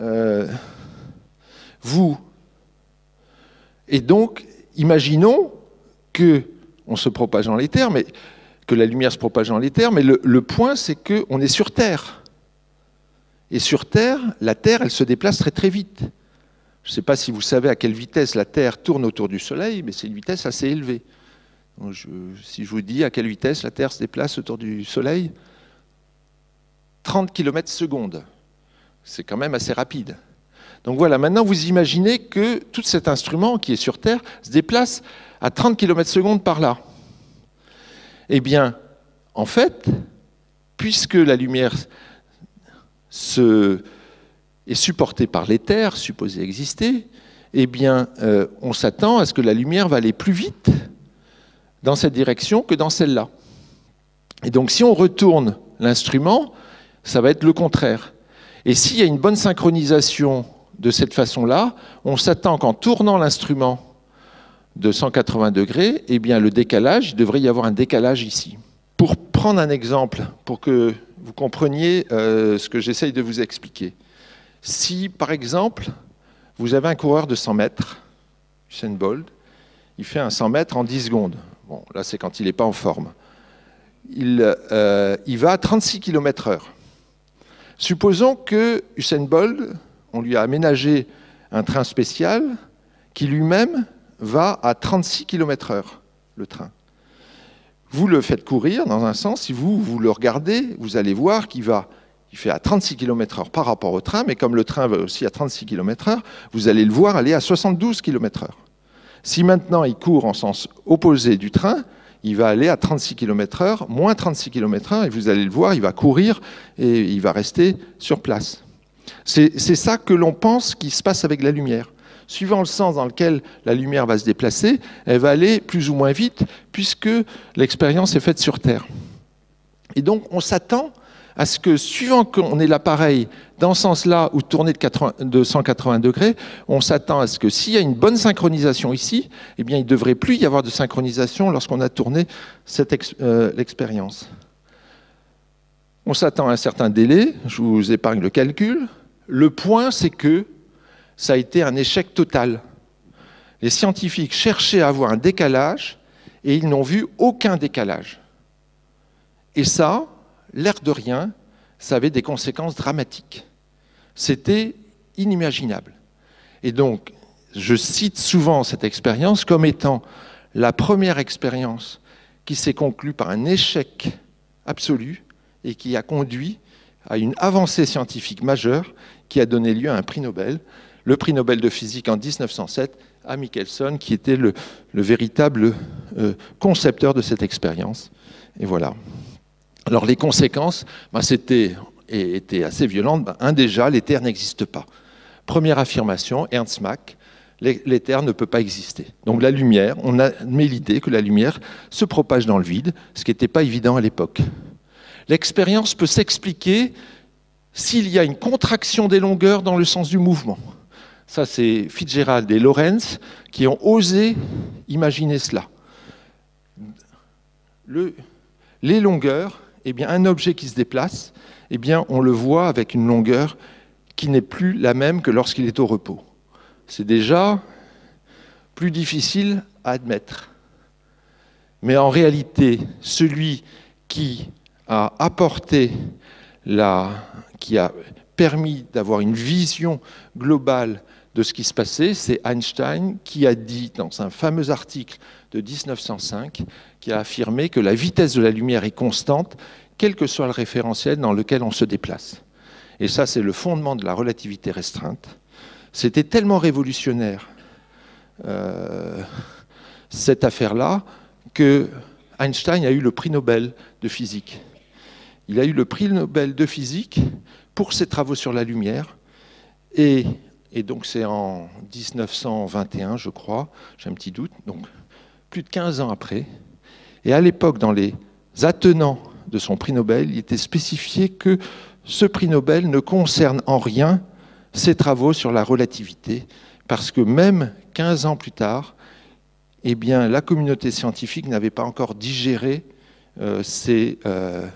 euh, vous. Et donc, imaginons que se dans mais que la lumière se propage dans l'éther, mais le, le point, c'est qu'on est sur Terre. Et sur Terre, la Terre, elle se déplace très très vite. Je ne sais pas si vous savez à quelle vitesse la Terre tourne autour du Soleil, mais c'est une vitesse assez élevée. si je vous dis à quelle vitesse la Terre se déplace autour du Soleil, 30 km secondes c'est quand même assez rapide. Donc voilà, maintenant vous imaginez que tout cet instrument qui est sur Terre se déplace à 30 km secondes par là. Eh bien, en fait, puisque la lumière est supportée par l'éther, supposé exister, eh bien, euh, on s'attend à ce que la lumière va aller plus vite dans cette direction que dans celle-là. Et donc, si on retourne l'instrument, ça va être le contraire. Et s'il y a une bonne synchronisation de cette façon-là, on s'attend qu'en tournant l'instrument de 180 degrés, eh bien le décalage, il devrait y avoir un décalage ici. Pour prendre un exemple, pour que vous compreniez euh, ce que j'essaye de vous expliquer. Si, par exemple, vous avez un coureur de 100 mètres, Usain Bolt, il fait un 100 mètres en 10 secondes. Bon, là, c'est quand il n'est pas en forme. Il, euh, il, va à 36 km heure. Supposons que Usain Bolt, on lui a aménagé un train spécial qui lui-même va à 36 km heure, le train. Vous le faites courir dans un sens, si vous, vous le regardez, vous allez voir qu'il va il fait à 36 km heure par rapport au train, mais comme le train va aussi à 36 km heure, vous allez le voir aller à 72 km heure. Si maintenant il court en sens opposé du train, il va aller à 36 km heure, moins 36 km heure, et vous allez le voir, il va courir et il va rester sur place. C'est ça que l'on pense qui se passe avec la lumière suivant le sens dans lequel la lumière va se déplacer, elle va aller plus ou moins vite, puisque l'expérience est faite sur Terre. Et donc, on s'attend à ce que, suivant qu'on ait l'appareil dans ce sens-là ou tourné de, 180 degrés, on s'attend à ce que s'il y a une bonne synchronisation ici, eh bien, il ne devrait plus y avoir de synchronisation lorsqu'on a tourné euh, l'expérience. On s'attend à un certain délai, je vous épargne le calcul. Le point, c'est que ça a été un échec total. Les scientifiques cherchaient à avoir un décalage et ils n'ont vu aucun décalage. Et ça, l'air de rien, ça avait des conséquences dramatiques. C'était inimaginable. Et donc, je cite souvent cette expérience comme étant la première expérience qui s'est conclue par un échec absolu et qui a conduit à une avancée scientifique majeure qui a donné lieu à un prix Nobel le prix Nobel de physique en 1907 à Michelson, qui était le, véritable euh, concepteur de cette expérience. Et voilà. Alors les conséquences, ben, c'était étaient assez violentes. Ben, un déjà, l'éther n'existe pas. Première affirmation, Ernst Mach, l'éther ne peut pas exister. Donc la lumière, on a mis l'idée que la lumière se propage dans le vide, ce qui n'était pas évident à l'époque. L'expérience peut s'expliquer s'il y a une contraction des longueurs dans le sens du mouvement. Ça, c'est Fitzgerald et Lorenz qui ont osé imaginer cela. les longueurs, eh bien, un objet qui se déplace, eh bien, on le voit avec une longueur qui n'est plus la même que lorsqu'il est au repos. C'est déjà plus difficile à admettre. Mais en réalité, celui qui a apporté la, qui a permis d'avoir une vision globale de ce qui se passait, c'est Einstein qui a dit dans un fameux article de 1905, qui a affirmé que la vitesse de la lumière est constante, quel que soit le référentiel dans lequel on se déplace. Et ça, c'est le fondement de la relativité restreinte. C'était tellement révolutionnaire, euh, cette affaire-là, que Einstein a eu le prix Nobel de physique. Il a eu le prix Nobel de physique pour ses travaux sur la lumière. Et, donc c'est en 1921, je crois, j'ai un petit doute, donc plus de 15 ans après. Et à l'époque, dans les attenants de son prix Nobel, il était spécifié que ce prix Nobel ne concerne en rien ses travaux sur la relativité, parce que même 15 ans plus tard, eh bien, la communauté scientifique n'avait pas encore digéré euh, euh,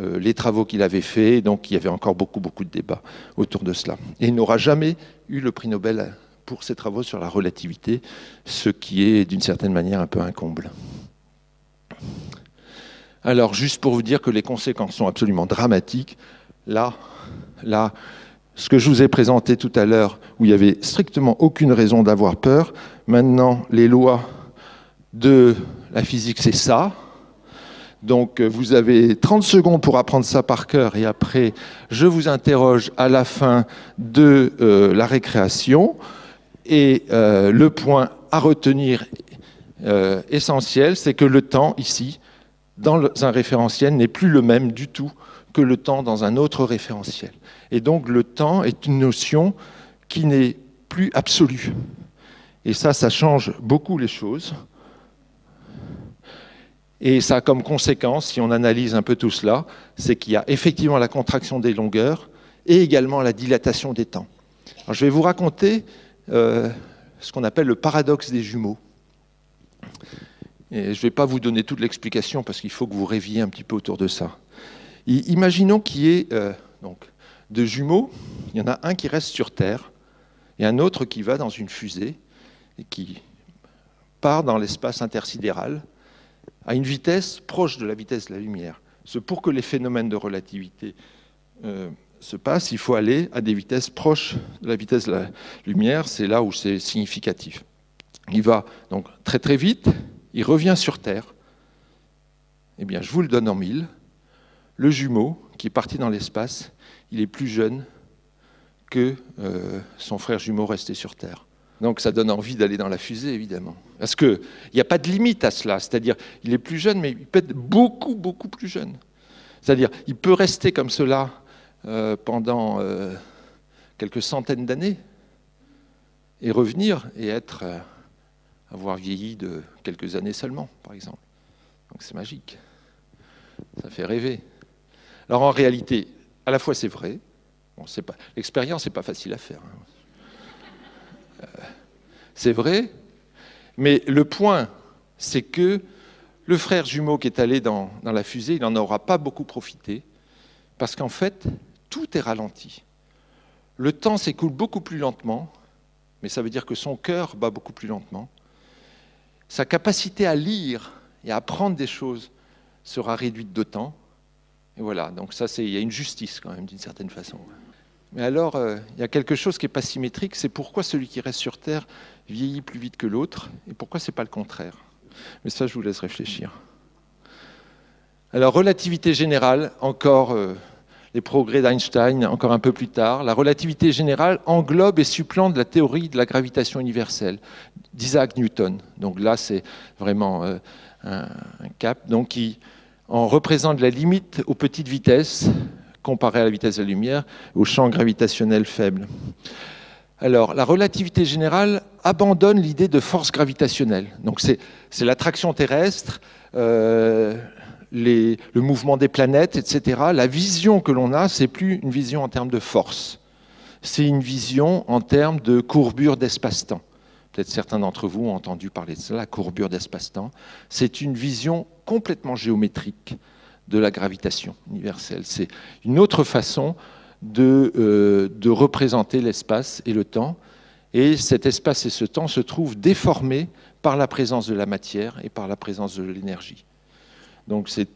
euh, les travaux qu'il avait faits, donc il y avait encore beaucoup, beaucoup de débats autour de cela. Et il n'aura jamais eu le prix Nobel pour ses travaux sur la relativité, ce qui est d'une certaine manière un peu un comble. Alors, juste pour vous dire que les conséquences sont absolument dramatiques, là, là, ce que je vous ai présenté tout à l'heure, où il n'y avait strictement aucune raison d'avoir peur, maintenant, les lois de la physique, c'est ça, donc euh, vous avez 30 secondes pour apprendre ça par cœur et après je vous interroge à la fin de euh, la récréation. Et euh, le point à retenir essentiel, c'est que le temps ici, dans un référentiel, n'est plus le même du tout que le temps dans un autre référentiel. Et donc le temps est une notion qui n'est plus absolue. Et ça, ça change beaucoup les choses. Et ça a comme conséquence, si on analyse un peu tout cela, c'est qu'il y a effectivement la contraction des longueurs et également la dilatation des temps. je vais vous raconter euh, ce qu'on appelle le paradoxe des jumeaux. Je ne vais pas vous donner toute l'explication parce qu'il faut que vous rêviez un petit peu autour de ça. imaginons qu'il y ait euh, donc, deux jumeaux, il y en a un qui reste sur Terre et un autre qui va dans une fusée et qui part dans l'espace intersidéral à une vitesse proche de la vitesse de la lumière. Ce pour que les phénomènes de relativité euh, se passent, il faut aller à des vitesses proches de la vitesse de la lumière. C'est là où c'est significatif. Il va donc très très vite, il revient sur Terre. Eh bien, je vous le donne en mille. Le jumeau qui est parti dans l'espace, il est plus jeune que euh, son frère jumeau resté sur Terre. Donc ça donne envie d'aller dans la fusée, évidemment. Parce qu'il n'y a pas de limite à cela. C'est-à-dire, il est plus jeune, mais il peut être beaucoup, beaucoup plus jeune. C'est-à-dire, il peut rester comme cela euh, pendant euh, quelques centaines d'années et revenir et être, avoir vieilli de quelques années seulement, par exemple. Donc c'est magique. Ça fait rêver. Alors en réalité, à la fois c'est vrai, bon, l'expérience n'est pas facile à faire. Hein. C'est vrai, mais le point, c'est que le frère jumeau qui est allé dans, la fusée, il n'en aura pas beaucoup profité, parce qu'en fait, tout est ralenti. Le temps s'écoule beaucoup plus lentement, mais ça veut dire que son cœur bat beaucoup plus lentement. Sa capacité à lire et à apprendre des choses sera réduite temps. Et voilà, donc ça, il y a une justice quand même, d'une certaine façon. Mais alors, euh, il y a quelque chose qui n'est pas symétrique, c'est pourquoi celui qui reste sur Terre vieillit plus vite que l'autre, et pourquoi ce n'est pas le contraire? Mais ça, je vous laisse réfléchir. Alors, relativité générale, encore euh, les progrès d'Einstein, encore un peu plus tard. La relativité générale englobe et supplante la théorie de la gravitation universelle d'Isaac Newton. Donc là, c'est vraiment euh, un, cap donc, qui en représente la limite aux petites vitesses comparé à la vitesse de la lumière, au champ gravitationnel faible. Alors, la relativité générale abandonne l'idée de force gravitationnelle. Donc, c'est l'attraction terrestre, euh, le mouvement des planètes, etc. La vision que l'on a, c'est plus une vision en termes de force. C'est une vision en termes de courbure d'espace-temps. Peut-être certains d'entre vous ont entendu parler de cela, la courbure d'espace-temps. C'est une vision complètement géométrique de la gravitation universelle. C'est une autre façon euh, de représenter l'espace et le temps. Et cet espace et ce temps se trouvent déformés par la présence de la matière et par la présence de l'énergie. Donc c'est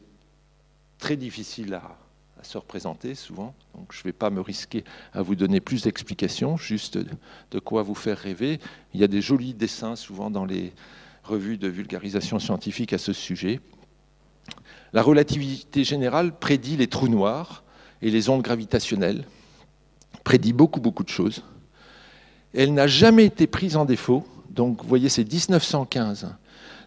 très difficile à, se représenter souvent. Donc je ne vais pas me risquer à vous donner plus d'explications, juste de quoi vous faire rêver. Il y a des jolis dessins souvent dans les revues de vulgarisation scientifique à ce sujet. La relativité générale prédit les trous noirs et les ondes gravitationnelles, prédit beaucoup, beaucoup de choses. Elle n'a jamais été prise en défaut. Donc, vous voyez, c'est 1915.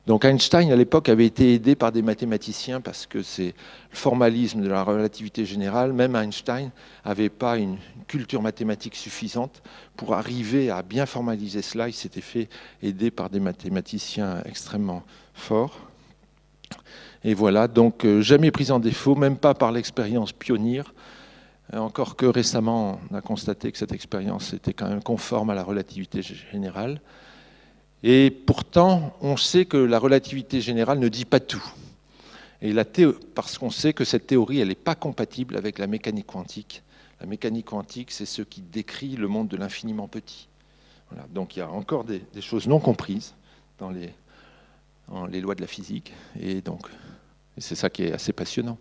Donc, Einstein, à l'époque, avait été aidé par des mathématiciens parce que c'est le formalisme de la relativité générale. Même Einstein n'avait pas une culture mathématique suffisante pour arriver à bien formaliser cela. Il s'était fait aider par des mathématiciens extrêmement forts. Et voilà, donc euh, jamais prise en défaut, même pas par l'expérience pionnière, euh, encore que récemment on a constaté que cette expérience était quand même conforme à la relativité générale. Et pourtant, on sait que la relativité générale ne dit pas tout. Parce qu'on sait que cette théorie, n'est pas compatible avec la mécanique quantique. La mécanique quantique, c'est ce qui décrit le monde de l'infiniment petit. Donc il y a encore des, choses non comprises dans les, les lois de la physique. Et donc, c'est ça qui est assez passionnant.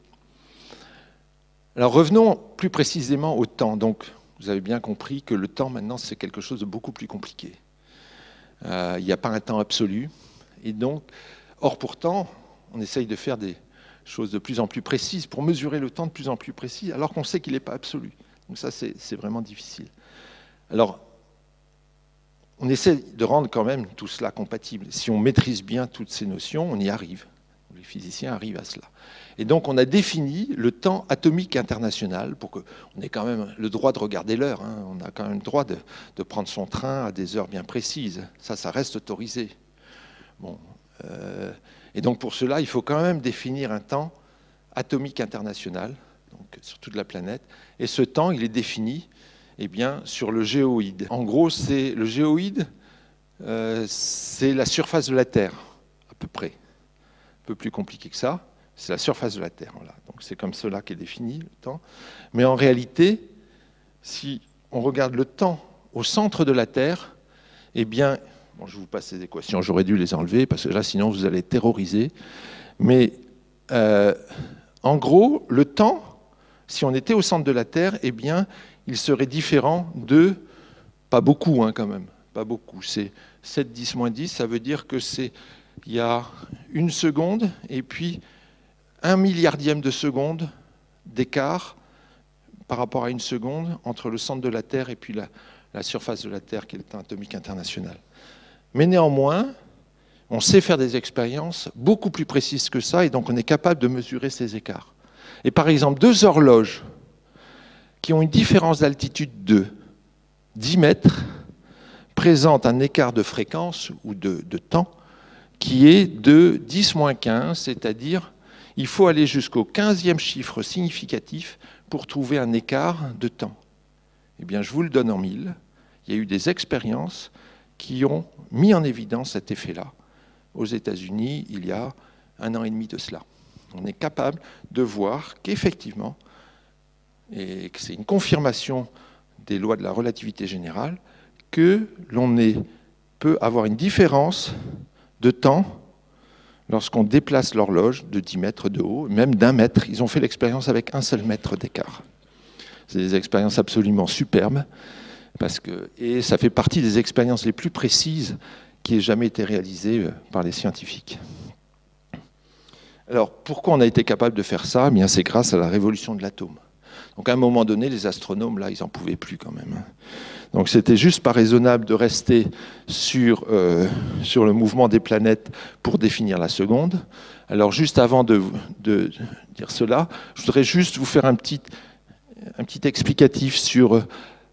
Alors revenons plus précisément au temps. Donc, vous avez bien compris que le temps maintenant, c'est quelque chose de beaucoup plus compliqué. Euh, il n'y a pas un temps absolu. Et donc, or pourtant, on essaye de faire des choses de plus en plus précises pour mesurer le temps de plus en plus précis, alors qu'on sait qu'il n'est pas absolu. Donc ça, c'est vraiment difficile. Alors, on essaie de rendre quand même tout cela compatible. Si on maîtrise bien toutes ces notions, on y arrive. Les physiciens arrivent à cela. Et donc on a défini le temps atomique international pour qu'on ait quand même le droit de regarder l'heure. Hein. On a quand même le droit de, prendre son train à des heures bien précises. Ça, ça reste autorisé. Euh, et donc pour cela, il faut quand même définir un temps atomique international. Donc sur toute la planète. Et ce temps, il est défini eh bien, sur le géoïde. En gros, c'est le géoïde, euh, c'est la surface de la Terre, à peu près. Peu plus compliqué que ça. C'est la surface de la Terre. Voilà. Donc c'est comme cela qu'est défini le temps. Mais en réalité, si on regarde le temps au centre de la Terre, eh bien, je vous passe ces équations, j'aurais dû les enlever parce que là, sinon, vous allez terroriser. Mais euh, en gros, le temps, si on était au centre de la Terre, eh bien, il serait différent de, pas beaucoup hein, quand même, pas beaucoup, c'est 7, 10, moins 10, ça veut dire que c'est, il y a une seconde et puis un milliardième de seconde d'écart par rapport à une seconde entre le centre de la Terre et puis la, surface de la Terre, qui est temps atomique international. Mais néanmoins, on sait faire des expériences beaucoup plus précises que ça, et donc on est capable de mesurer ces écarts. Et par exemple, deux horloges qui ont une différence d'altitude de 10 mètres présentent un écart de fréquence ou de temps qui est de 10-15, c'est-à-dire il faut aller jusqu'au 15e chiffre significatif pour trouver un écart de temps. Eh bien, je vous le donne en mille. Il y a eu des expériences qui ont mis en évidence cet effet-là aux États-Unis il y a un an et demi de cela. On est capable de voir qu'effectivement, et que c'est une confirmation des lois de la relativité générale, que l'on peut avoir une différence de temps lorsqu'on déplace l'horloge de 10 mètres de haut, même d'un mètre. Ils ont fait l'expérience avec un seul mètre d'écart. C'est des expériences absolument superbes, parce que, et ça fait partie des expériences les plus précises qui aient jamais été réalisées euh, par les scientifiques. Alors, pourquoi on a été capable de faire ça? Eh C'est grâce à la révolution de l'atome. Donc, à un moment donné, les astronomes, là, ils n'en pouvaient plus quand même. Hein. Donc, c'était juste pas raisonnable de rester sur, euh, sur le mouvement des planètes pour définir la seconde. Alors, juste avant de, dire cela, je voudrais juste vous faire un petit, un petit explicatif sur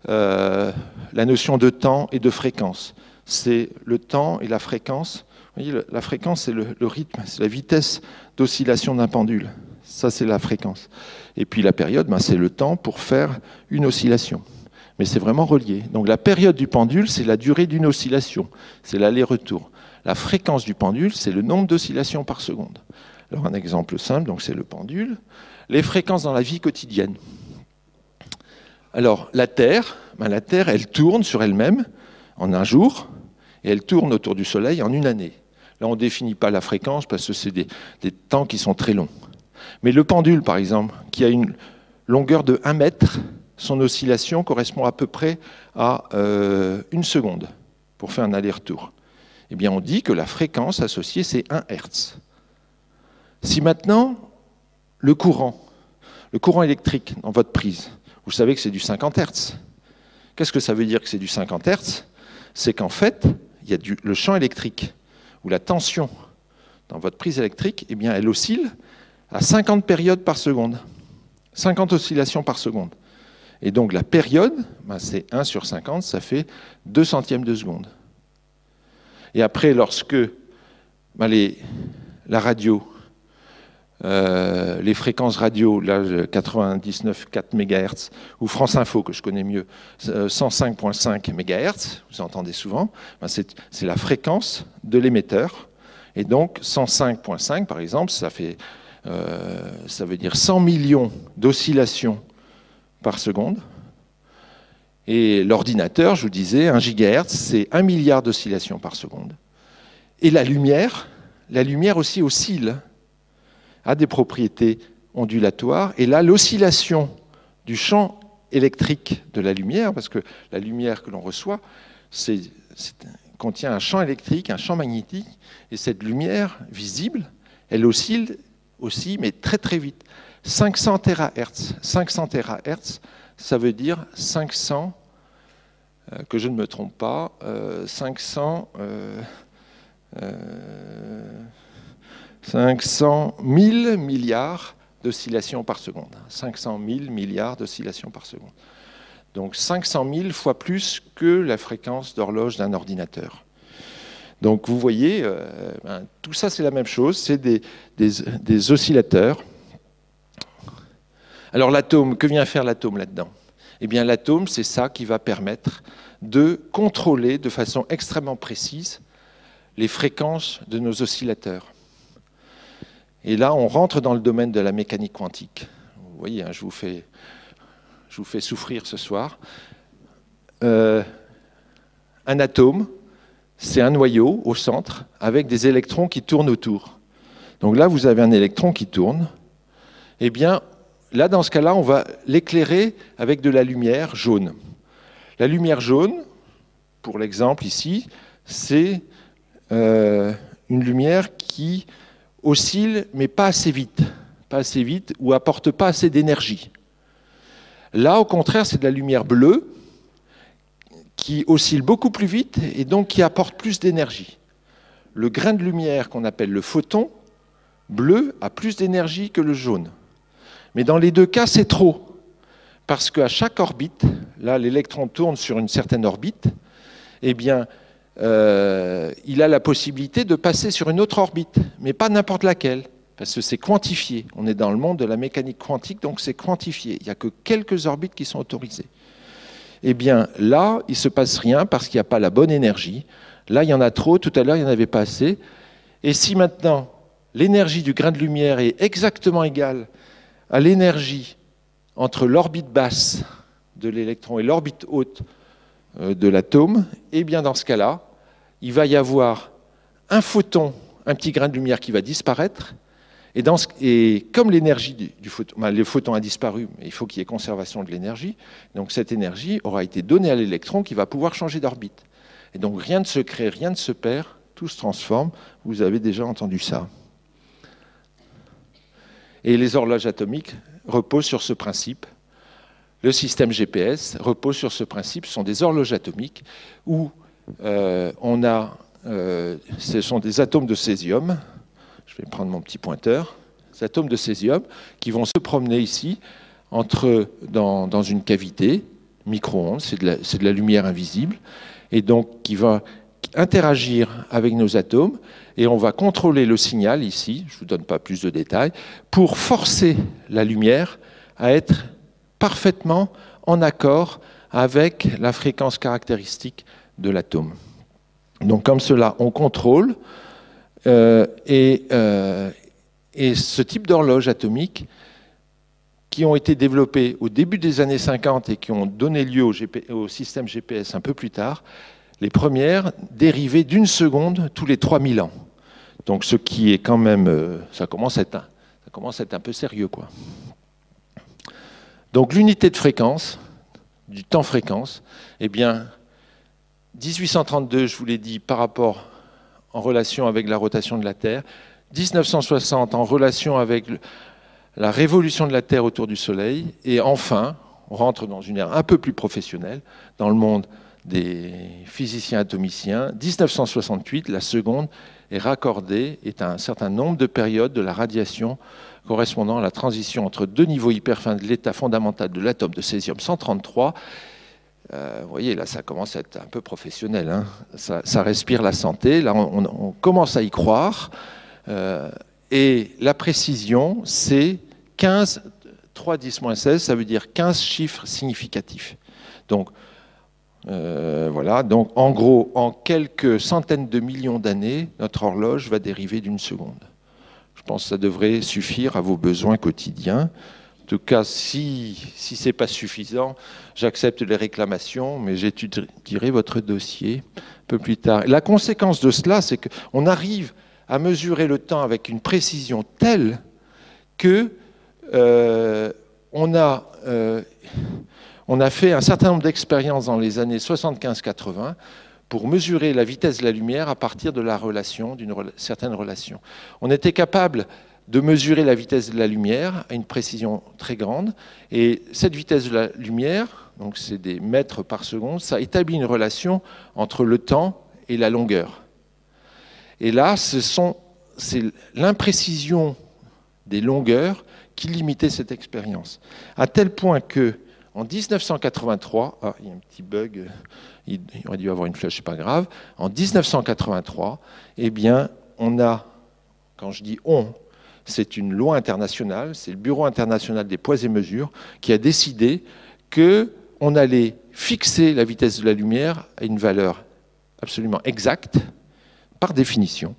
euh, la notion de temps et de fréquence. C'est le temps et la fréquence. Vous voyez, la fréquence, c'est le, rythme, c'est la vitesse d'oscillation d'un pendule. Ça, c'est la fréquence. Et puis la période, ben, c'est le temps pour faire une oscillation. Mais c'est vraiment relié. Donc la période du pendule, c'est la durée d'une oscillation. C'est l'aller-retour. La fréquence du pendule, c'est le nombre d'oscillations par seconde. Alors un exemple simple, donc c'est le pendule. Les fréquences dans la vie quotidienne. Alors, la Terre, ben, la Terre, elle tourne sur elle-même en un jour, et elle tourne autour du Soleil en une année. Là, on ne définit pas la fréquence parce que c'est des, temps qui sont très longs. Mais le pendule, par exemple, qui a une longueur de 1 mètre, son oscillation correspond à peu près à euh, une seconde pour faire un aller-retour. Eh bien, on dit que la fréquence associée, c'est 1 Hertz. Si maintenant, le courant, le courant électrique dans votre prise, vous savez que c'est du 50 Hz. Qu'est-ce que ça veut dire que c'est du 50 Hz C'est qu'en fait, il y a le champ électrique ou la tension dans votre prise électrique, eh bien, elle oscille à 50 périodes par seconde. 50 oscillations par seconde. Et donc la période, ben, c'est 1 sur 50, ça fait 2 centièmes de seconde. Et après, lorsque ben, la radio euh, les fréquences radio, là 99,4 MHz, ou France Info, que je connais mieux, 105,5 MHz, vous entendez souvent, ben, c'est la fréquence de l'émetteur. Et donc 105,5 par exemple, ça, fait, euh, ça veut dire 100 millions d'oscillations par seconde. Et l'ordinateur, je vous disais, 1 GHz, c'est 1 milliard d'oscillations par seconde. Et la lumière, la lumière aussi oscille a des propriétés ondulatoires. Et là, l'oscillation du champ électrique de la lumière, parce que la lumière que l'on reçoit contient un champ électrique, un champ magnétique, et cette lumière visible, elle oscille aussi, mais très très vite. 500 THz. 500 THz, ça veut dire 500, euh, que je ne me trompe pas, 500... Euh, 500 000 milliards d'oscillations par seconde. 500 000 milliards d'oscillations par seconde. Donc 500 000 fois plus que la fréquence d'horloge d'un ordinateur. Donc vous voyez, euh, ben, tout ça c'est la même chose, c'est des, oscillateurs. Alors l'atome, que vient faire l'atome là-dedans? Eh bien l'atome, c'est ça qui va permettre de contrôler de façon extrêmement précise les fréquences de nos oscillateurs. Et là, on rentre dans le domaine de la mécanique quantique. Vous voyez, hein, je, vous fais, je vous fais souffrir ce soir. Euh, un atome, c'est un noyau au centre avec des électrons qui tournent autour. Donc là, vous avez un électron qui tourne. Eh bien, là, dans ce cas-là, on va l'éclairer avec de la lumière jaune. La lumière jaune, pour l'exemple ici, c'est euh, une lumière qui oscille, mais pas assez vite, pas assez vite, ou apporte pas assez d'énergie. Là, au contraire, c'est de la lumière bleue qui oscille beaucoup plus vite et donc qui apporte plus d'énergie. Le grain de lumière qu'on appelle le photon bleu a plus d'énergie que le jaune. Mais dans les deux cas, c'est trop. Parce qu'à chaque orbite, là l'électron tourne sur une certaine orbite, eh bien, euh, il a la possibilité de passer sur une autre orbite, mais pas n'importe laquelle, parce que c'est quantifié. On est dans le monde de la mécanique quantique, donc c'est quantifié. Il n'y a que quelques orbites qui sont autorisées. Eh bien, là, il ne se passe rien parce qu'il n'y a pas la bonne énergie. Là, il y en a trop, tout à l'heure, il n'y en avait pas assez. Et si maintenant, l'énergie du grain de lumière est exactement égale à l'énergie entre l'orbite basse de l'électron et l'orbite haute euh, de l'atome, eh bien dans ce cas-là, il va y avoir un photon, un petit grain de lumière qui va disparaître, et, comme l'énergie du, photon, le photon a disparu, il faut qu'il y ait conservation de l'énergie, donc cette énergie aura été donnée à l'électron qui va pouvoir changer d'orbite. Et donc rien ne se crée, rien ne se perd, tout se transforme, vous avez déjà entendu ça. Et les horloges atomiques reposent sur ce principe. Le système GPS repose sur ce principe. Ce sont des horloges atomiques où euh, on a, euh, ce sont des atomes de césium. Je vais prendre mon petit pointeur. Ces atomes de césium qui vont se promener ici dans, une cavité, micro-ondes, c'est de, de, la lumière invisible, et donc qui va interagir avec nos atomes et on va contrôler le signal ici, je ne vous donne pas plus de détails, pour forcer la lumière à être parfaitement en accord avec la fréquence caractéristique de l'atome. Donc comme cela, on contrôle et, euh, et, ce type d'horloge atomique qui ont été développées au début des années 50 et qui ont donné lieu au, système GPS un peu plus tard, les premières dérivaient d'une seconde tous les 3000 ans. Donc ce qui est quand même, euh, ça commence à être un, ça commence à être un peu sérieux. Quoi. Donc l'unité de fréquence, du temps fréquence, eh bien, 1832, je vous l'ai dit, par rapport en relation avec la rotation de la Terre, 1960 en relation avec la révolution de la Terre autour du Soleil, et enfin, on rentre dans une ère un peu plus professionnelle, dans le monde des physiciens atomiciens, 1968, la seconde est raccordée est un certain nombre de périodes de la radiation correspondant à la transition entre deux niveaux hyperfins de l'état fondamental de l'atome de césium 133. Euh, vous voyez, là, ça commence à être un peu professionnel. Hein. Ça, respire la santé. Là, on, commence à y croire. Euh, et la précision, c'est 15, 3, 10, 16, ça veut dire 15 chiffres significatifs. Donc, euh, voilà, donc en gros, en quelques centaines de millions d'années, notre horloge va dériver d'une seconde. Je pense que ça devrait suffire à vos besoins quotidiens. En tout cas, si, si ce n'est pas suffisant, j'accepte les réclamations, mais j'étudierai votre dossier un peu plus tard. La conséquence de cela, c'est qu'on arrive à mesurer le temps avec une précision telle que euh, on a... Euh, on a fait un certain nombre d'expériences dans les années 75-80 pour mesurer la vitesse de la lumière à partir de la relation, d'une certaine relation. On était capable de mesurer la vitesse de la lumière à une précision très grande, et cette vitesse de la lumière, donc c'est des mètres par seconde, ça établit une relation entre le temps et la longueur. Et là, c'est l'imprécision des longueurs qui limitait cette expérience, à tel point que en 1983, ah, il y a un petit bug, il aurait dû avoir une flèche, c'est pas grave. En 1983, eh bien, on a, quand je dis on, c'est une loi internationale, c'est le Bureau international des poids et mesures qui a décidé qu'on allait fixer la vitesse de la lumière à une valeur absolument exacte, par définition.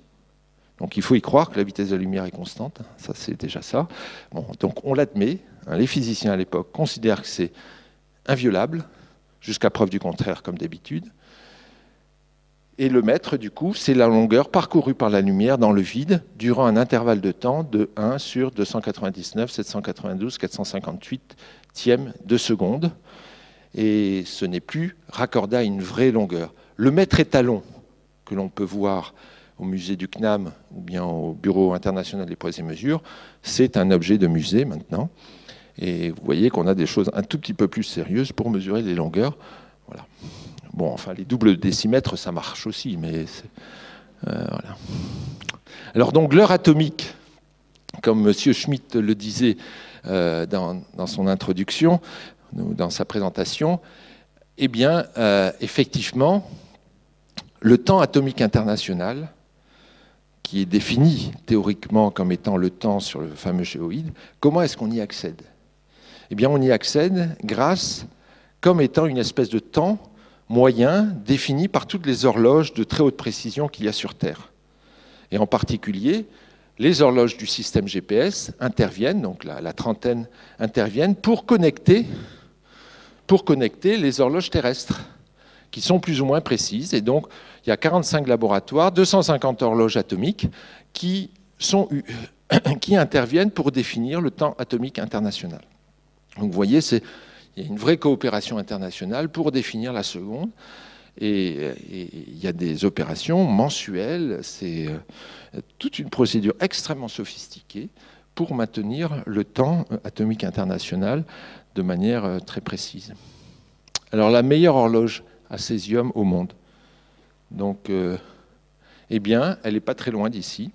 Donc il faut y croire que la vitesse de la lumière est constante, ça c'est déjà ça. donc on l'admet, hein, les physiciens à l'époque considèrent que c'est inviolable, jusqu'à preuve du contraire comme d'habitude. Et le mètre, du coup, c'est la longueur parcourue par la lumière dans le vide durant un intervalle de temps de 1 sur 299, 792, 458 de seconde. Et ce n'est plus raccordé à une vraie longueur. Le mètre étalon que l'on peut voir au musée du CNAM ou bien au Bureau international des poids et mesures, c'est un objet de musée maintenant. Et vous voyez qu'on a des choses un tout petit peu plus sérieuses pour mesurer les longueurs. Voilà. Bon, enfin, les doubles décimètres, ça marche aussi, mais euh. Alors donc l'heure atomique, comme M. Schmitt le disait euh, dans, son introduction, dans sa présentation, eh bien, euh, effectivement, le temps atomique international, qui est défini théoriquement comme étant le temps sur le fameux géoïde, comment est-ce qu'on y accède? Eh bien, on y accède grâce, comme étant une espèce de temps moyen défini par toutes les horloges de très haute précision qu'il y a sur Terre. Et en particulier, les horloges du système GPS interviennent, donc la, trentaine interviennent pour connecter, pour connecter les horloges terrestres, qui sont plus ou moins précises. Et donc, il y a 45 laboratoires, 250 horloges atomiques qui, sont, qui interviennent pour définir le temps atomique international. Donc, vous voyez, c'est il y a une vraie coopération internationale pour définir la seconde. Et, il y a des opérations mensuelles, c'est euh, toute une procédure extrêmement sophistiquée pour maintenir le temps atomique international de manière euh, très précise. Alors la meilleure horloge à césium au monde, donc, euh, eh bien, elle n'est pas très loin d'ici.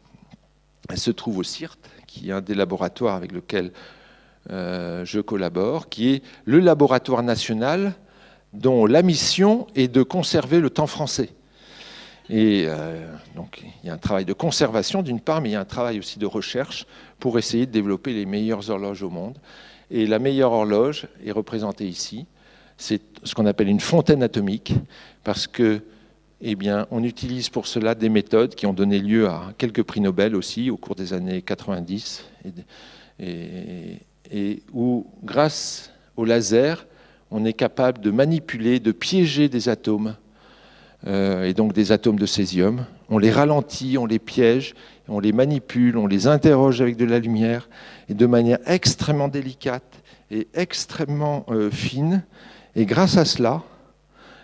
Elle se trouve au CIRT, qui est un des laboratoires avec lequel euh, je collabore, qui est le laboratoire national dont la mission est de conserver le temps français. Et euh, donc, il y a un travail de conservation d'une part, mais il y a un travail aussi de recherche pour essayer de développer les meilleures horloges au monde. Et la meilleure horloge est représentée ici. C'est ce qu'on appelle une fontaine atomique, parce que, eh bien, on utilise pour cela des méthodes qui ont donné lieu à quelques prix Nobel aussi au cours des années 90 et, et, et où, grâce au laser, on est capable de manipuler, de piéger des atomes, euh, et donc des atomes de césium. On les ralentit, on les piège, on les manipule, on les interroge avec de la lumière, et de manière extrêmement délicate et extrêmement euh, fine. Et grâce à cela,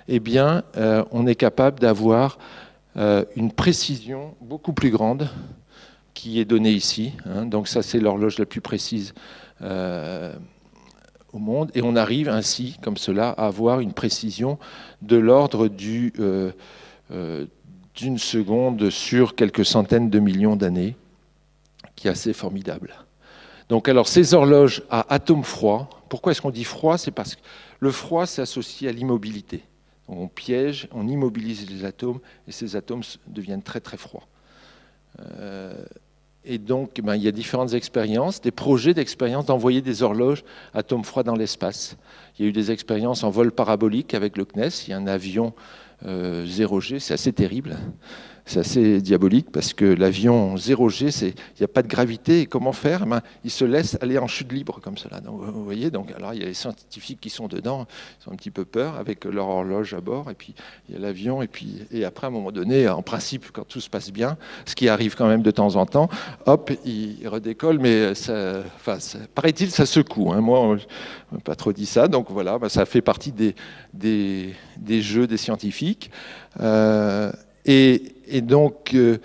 eh bien, euh, on est capable d'avoir une précision beaucoup plus grande qui est donnée ici. Hein. Donc ça, c'est l'horloge la plus précise au monde, et on arrive ainsi, comme cela, à avoir une précision de l'ordre euh, euh, d'une seconde sur quelques centaines de millions d'années, qui est assez formidable. Donc, alors, ces horloges à atomes froids, pourquoi est-ce qu'on dit froid? C'est parce que le froid, c'est associé à l'immobilité. On piège, on immobilise les atomes, et ces atomes deviennent très très froids. Et donc, ben, il y a différentes expériences, des projets d'expérience d'envoyer des horloges atomes froids dans l'espace. Il y a eu des expériences en vol parabolique avec le CNES. Il y a un avion 0G, euh, c'est assez terrible c'est assez diabolique parce que l'avion 0G, il n'y a pas de gravité. Et comment faire? Ben, Il se laisse aller en chute libre comme cela. Vous voyez, donc, alors il y a les scientifiques qui sont dedans, ils ont un petit peu peur avec leur horloge à bord. Et puis il y a l'avion. Et, puis, et après, à un moment donné, en principe, quand tout se passe bien, ce qui arrive quand même de temps en temps, hop, il redécolle. Mais enfin, paraît-il, ça secoue. Hein. Moi, je n'ai pas trop dit ça. Donc voilà, ben, ça fait partie des, des, des, jeux des scientifiques. Euh, et, donc, euh,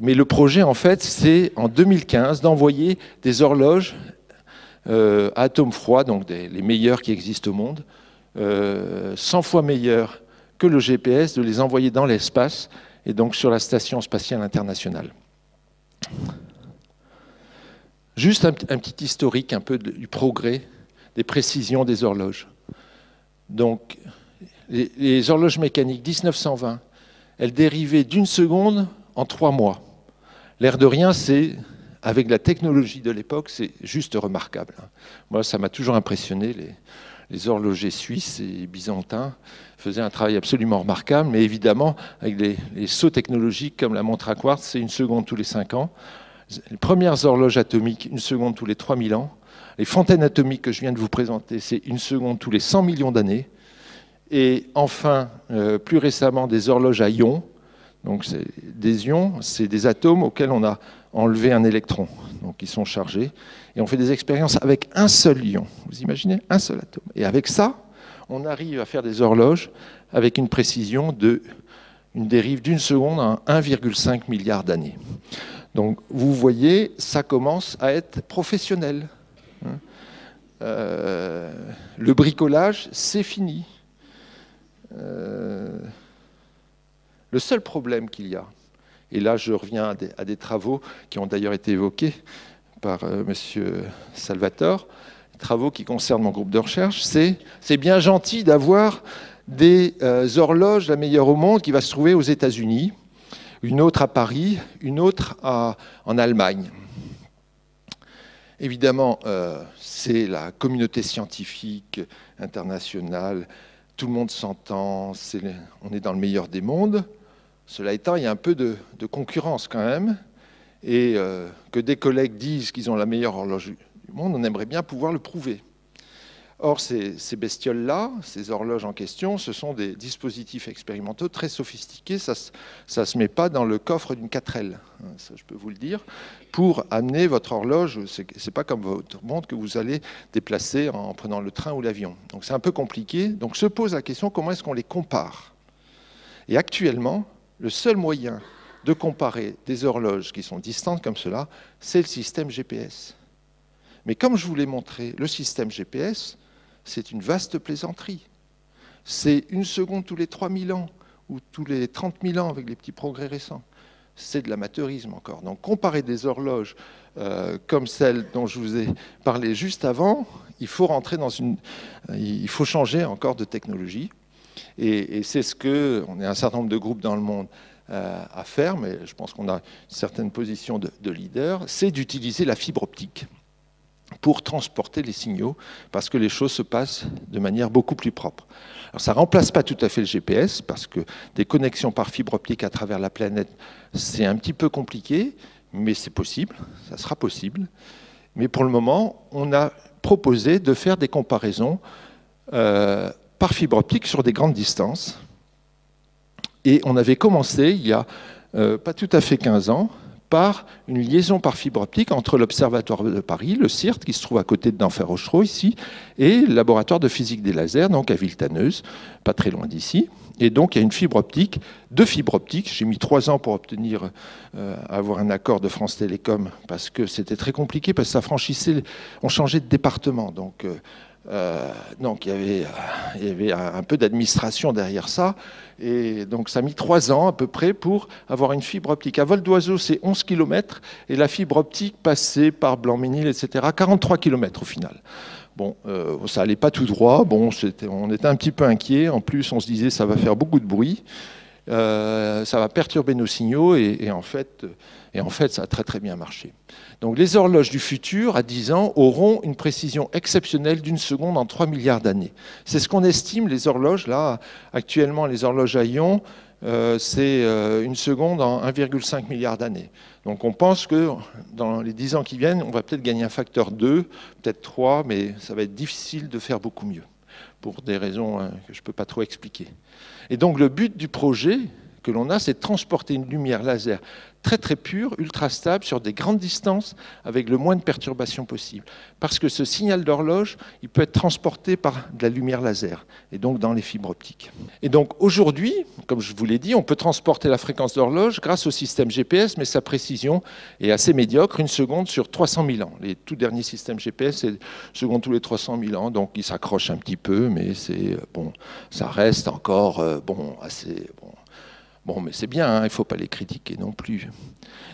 mais le projet, en fait, c'est en 2015 d'envoyer des horloges euh, à atomes froids, donc les meilleures qui existent au monde, 100 euh, fois meilleures que le GPS, de les envoyer dans l'espace et donc sur la Station spatiale internationale. Juste un, petit historique un peu du progrès des précisions des horloges. Donc, les, les horloges mécaniques 1920 elle dérivait d'une seconde en trois mois. L'air de rien, c'est avec la technologie de l'époque, c'est juste remarquable. Moi, ça m'a toujours impressionné. Les, horlogers suisses et byzantins faisaient un travail absolument remarquable, mais évidemment, avec les, sauts technologiques comme la montre à quartz, c'est une seconde tous les 5 ans. Les premières horloges atomiques, une seconde tous les 3000 ans. Les fontaines atomiques que je viens de vous présenter, c'est une seconde tous les 100 millions d'années. Et enfin, euh, plus récemment, des horloges à ions. Donc, des ions, c'est des atomes auxquels on a enlevé un électron. Donc, ils sont chargés. Et on fait des expériences avec un seul ion. Vous imaginez Un seul atome. Et avec ça, on arrive à faire des horloges avec une précision de une dérive d'une seconde à 1,5 milliard d'années. Donc, vous voyez, ça commence à être professionnel. Hein. Euh, le bricolage, c'est fini. Euh, le seul problème qu'il y a, et là je reviens à des, travaux qui ont d'ailleurs été évoqués par euh, M. Salvatore, travaux qui concernent mon groupe de recherche, c'est c'est bien gentil d'avoir des euh, horloges la meilleure au monde qui va se trouver aux États-Unis, une autre à Paris, une autre en Allemagne. Évidemment, c'est la communauté scientifique internationale tout le monde s'entend, on est dans le meilleur des mondes. Cela étant, il y a un peu de, concurrence quand même, et euh, que des collègues disent qu'ils ont la meilleure horloge du monde, on aimerait bien pouvoir le prouver. Or, ces, bestioles-là, ces horloges en question, ce sont des dispositifs expérimentaux très sophistiqués. Ça ne se met pas dans le coffre d'une 4L, hein, ça je peux vous le dire. Pour amener votre horloge, ce n'est pas comme votre montre que vous allez déplacer en prenant le train ou l'avion. Donc c'est un peu compliqué. Donc se pose la question comment est-ce qu'on les compare? Et actuellement, le seul moyen de comparer des horloges qui sont distantes comme cela, c'est le système GPS. Mais comme je vous l'ai montré, le système GPS, c'est une vaste plaisanterie. C'est une seconde tous les 3000 ans ou tous les 30 000 ans avec les petits progrès récents. C'est de l'amateurisme encore. Donc comparer des horloges euh, comme celle dont je vous ai parlé juste avant, il faut rentrer dans une, il faut changer encore de technologie. Et, c'est ce que on est un certain nombre de groupes dans le monde euh, à faire, mais je pense qu'on a une certaine position de leader, c'est d'utiliser la fibre optique pour transporter les signaux, parce que les choses se passent de manière beaucoup plus propre. Alors, ça ne remplace pas tout à fait le GPS, parce que des connexions par fibre optique à travers la planète, c'est un petit peu compliqué, mais c'est possible, ça sera possible. Mais pour le moment, on a proposé de faire des comparaisons euh, par fibre optique sur des grandes distances. Et on avait commencé il y a euh, pas tout à fait 15 ans par une liaison par fibre optique entre l'Observatoire de Paris, le CIRT, qui se trouve à côté de d'Enfer-Rochereau, ici, et le laboratoire de physique des lasers, donc à Villetaneuse, pas très loin d'ici. Et donc, il y a une fibre optique, deux fibres optiques. J'ai mis trois ans pour obtenir, euh, avoir un accord de France Télécom, parce que c'était très compliqué, parce que ça franchissait, on changeait de département. Donc, euh, euh, donc il y avait, un peu d'administration derrière ça. Et donc ça a mis trois ans à peu près pour avoir une fibre optique. À vol d'oiseau, c'est 11 km. Et la fibre optique passée par Blanc-Ménil, etc., 43 km au final. Bon, euh, ça allait pas tout droit. Bon, on était un petit peu inquiet. En plus, on se disait ça va faire beaucoup de bruit. Euh, ça va perturber nos signaux et, en fait, et en fait, ça a très très bien marché. Donc les horloges du futur, à 10 ans, auront une précision exceptionnelle d'une seconde en 3 milliards d'années. C'est ce qu'on estime, les horloges, là, actuellement, les horloges à ions, euh, c'est euh, une seconde en 1,5 milliard d'années. Donc on pense que dans les 10 ans qui viennent, on va peut-être gagner un facteur 2, peut-être 3, mais ça va être difficile de faire beaucoup mieux, pour des raisons hein, que je ne peux pas trop expliquer. Et donc le but du projet que l'on a, c'est de transporter une lumière laser très très pure, ultra stable, sur des grandes distances, avec le moins de perturbations possible. Parce que ce signal d'horloge, il peut être transporté par de la lumière laser, et donc dans les fibres optiques. Et donc aujourd'hui, comme je vous l'ai dit, on peut transporter la fréquence d'horloge grâce au système GPS, mais sa précision est assez médiocre, une seconde sur 300 000 ans. Les tout derniers systèmes GPS, c'est une seconde tous les 300 000 ans, donc ils s'accrochent un petit peu, mais c'est bon, ça reste encore euh, bon, assez bon, mais c'est bien, hein, il ne faut pas les critiquer non plus.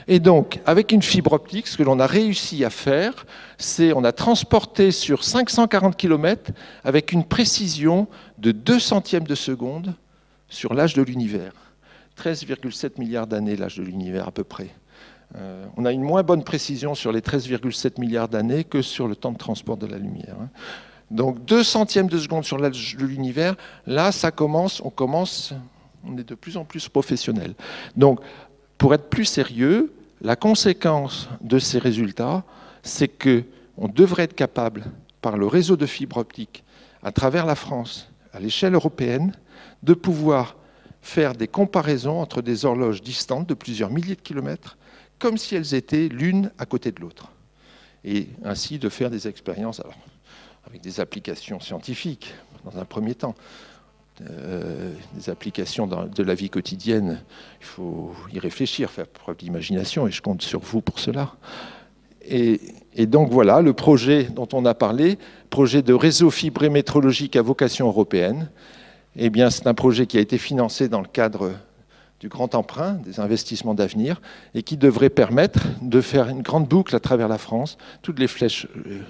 Et donc, avec une fibre optique, ce que l'on a réussi à faire, c'est on a transporté sur 540 km avec une précision de 2 centièmes de seconde sur l'âge de l'univers. 13,7 milliards d'années l'âge de l'univers à peu près. Euh, on a une moins bonne précision sur les 13,7 milliards d'années que sur le temps de transport de la lumière. Hein. Donc deux centièmes de seconde sur l'âge de l'univers, là ça commence, on commence, on est de plus en plus professionnel. Donc pour être plus sérieux, la conséquence de ces résultats, c'est que on devrait être capable, par le réseau de fibres optiques, à travers la France, à l'échelle européenne, de pouvoir faire des comparaisons entre des horloges distantes de plusieurs milliers de kilomètres, comme si elles étaient l'une à côté de l'autre. Et ainsi de faire des expériences avec des applications scientifiques, dans un premier temps. Euh, des applications de la vie quotidienne, il faut y réfléchir, faire preuve d'imagination, et je compte sur vous pour cela. Et, donc voilà, le projet dont on a parlé, projet de réseau fibré métrologique à vocation européenne, eh bien c'est un projet qui a été financé dans le cadre du grand emprunt, des investissements d'avenir, et qui devrait permettre de faire une grande boucle à travers la France, toutes les flèches euh,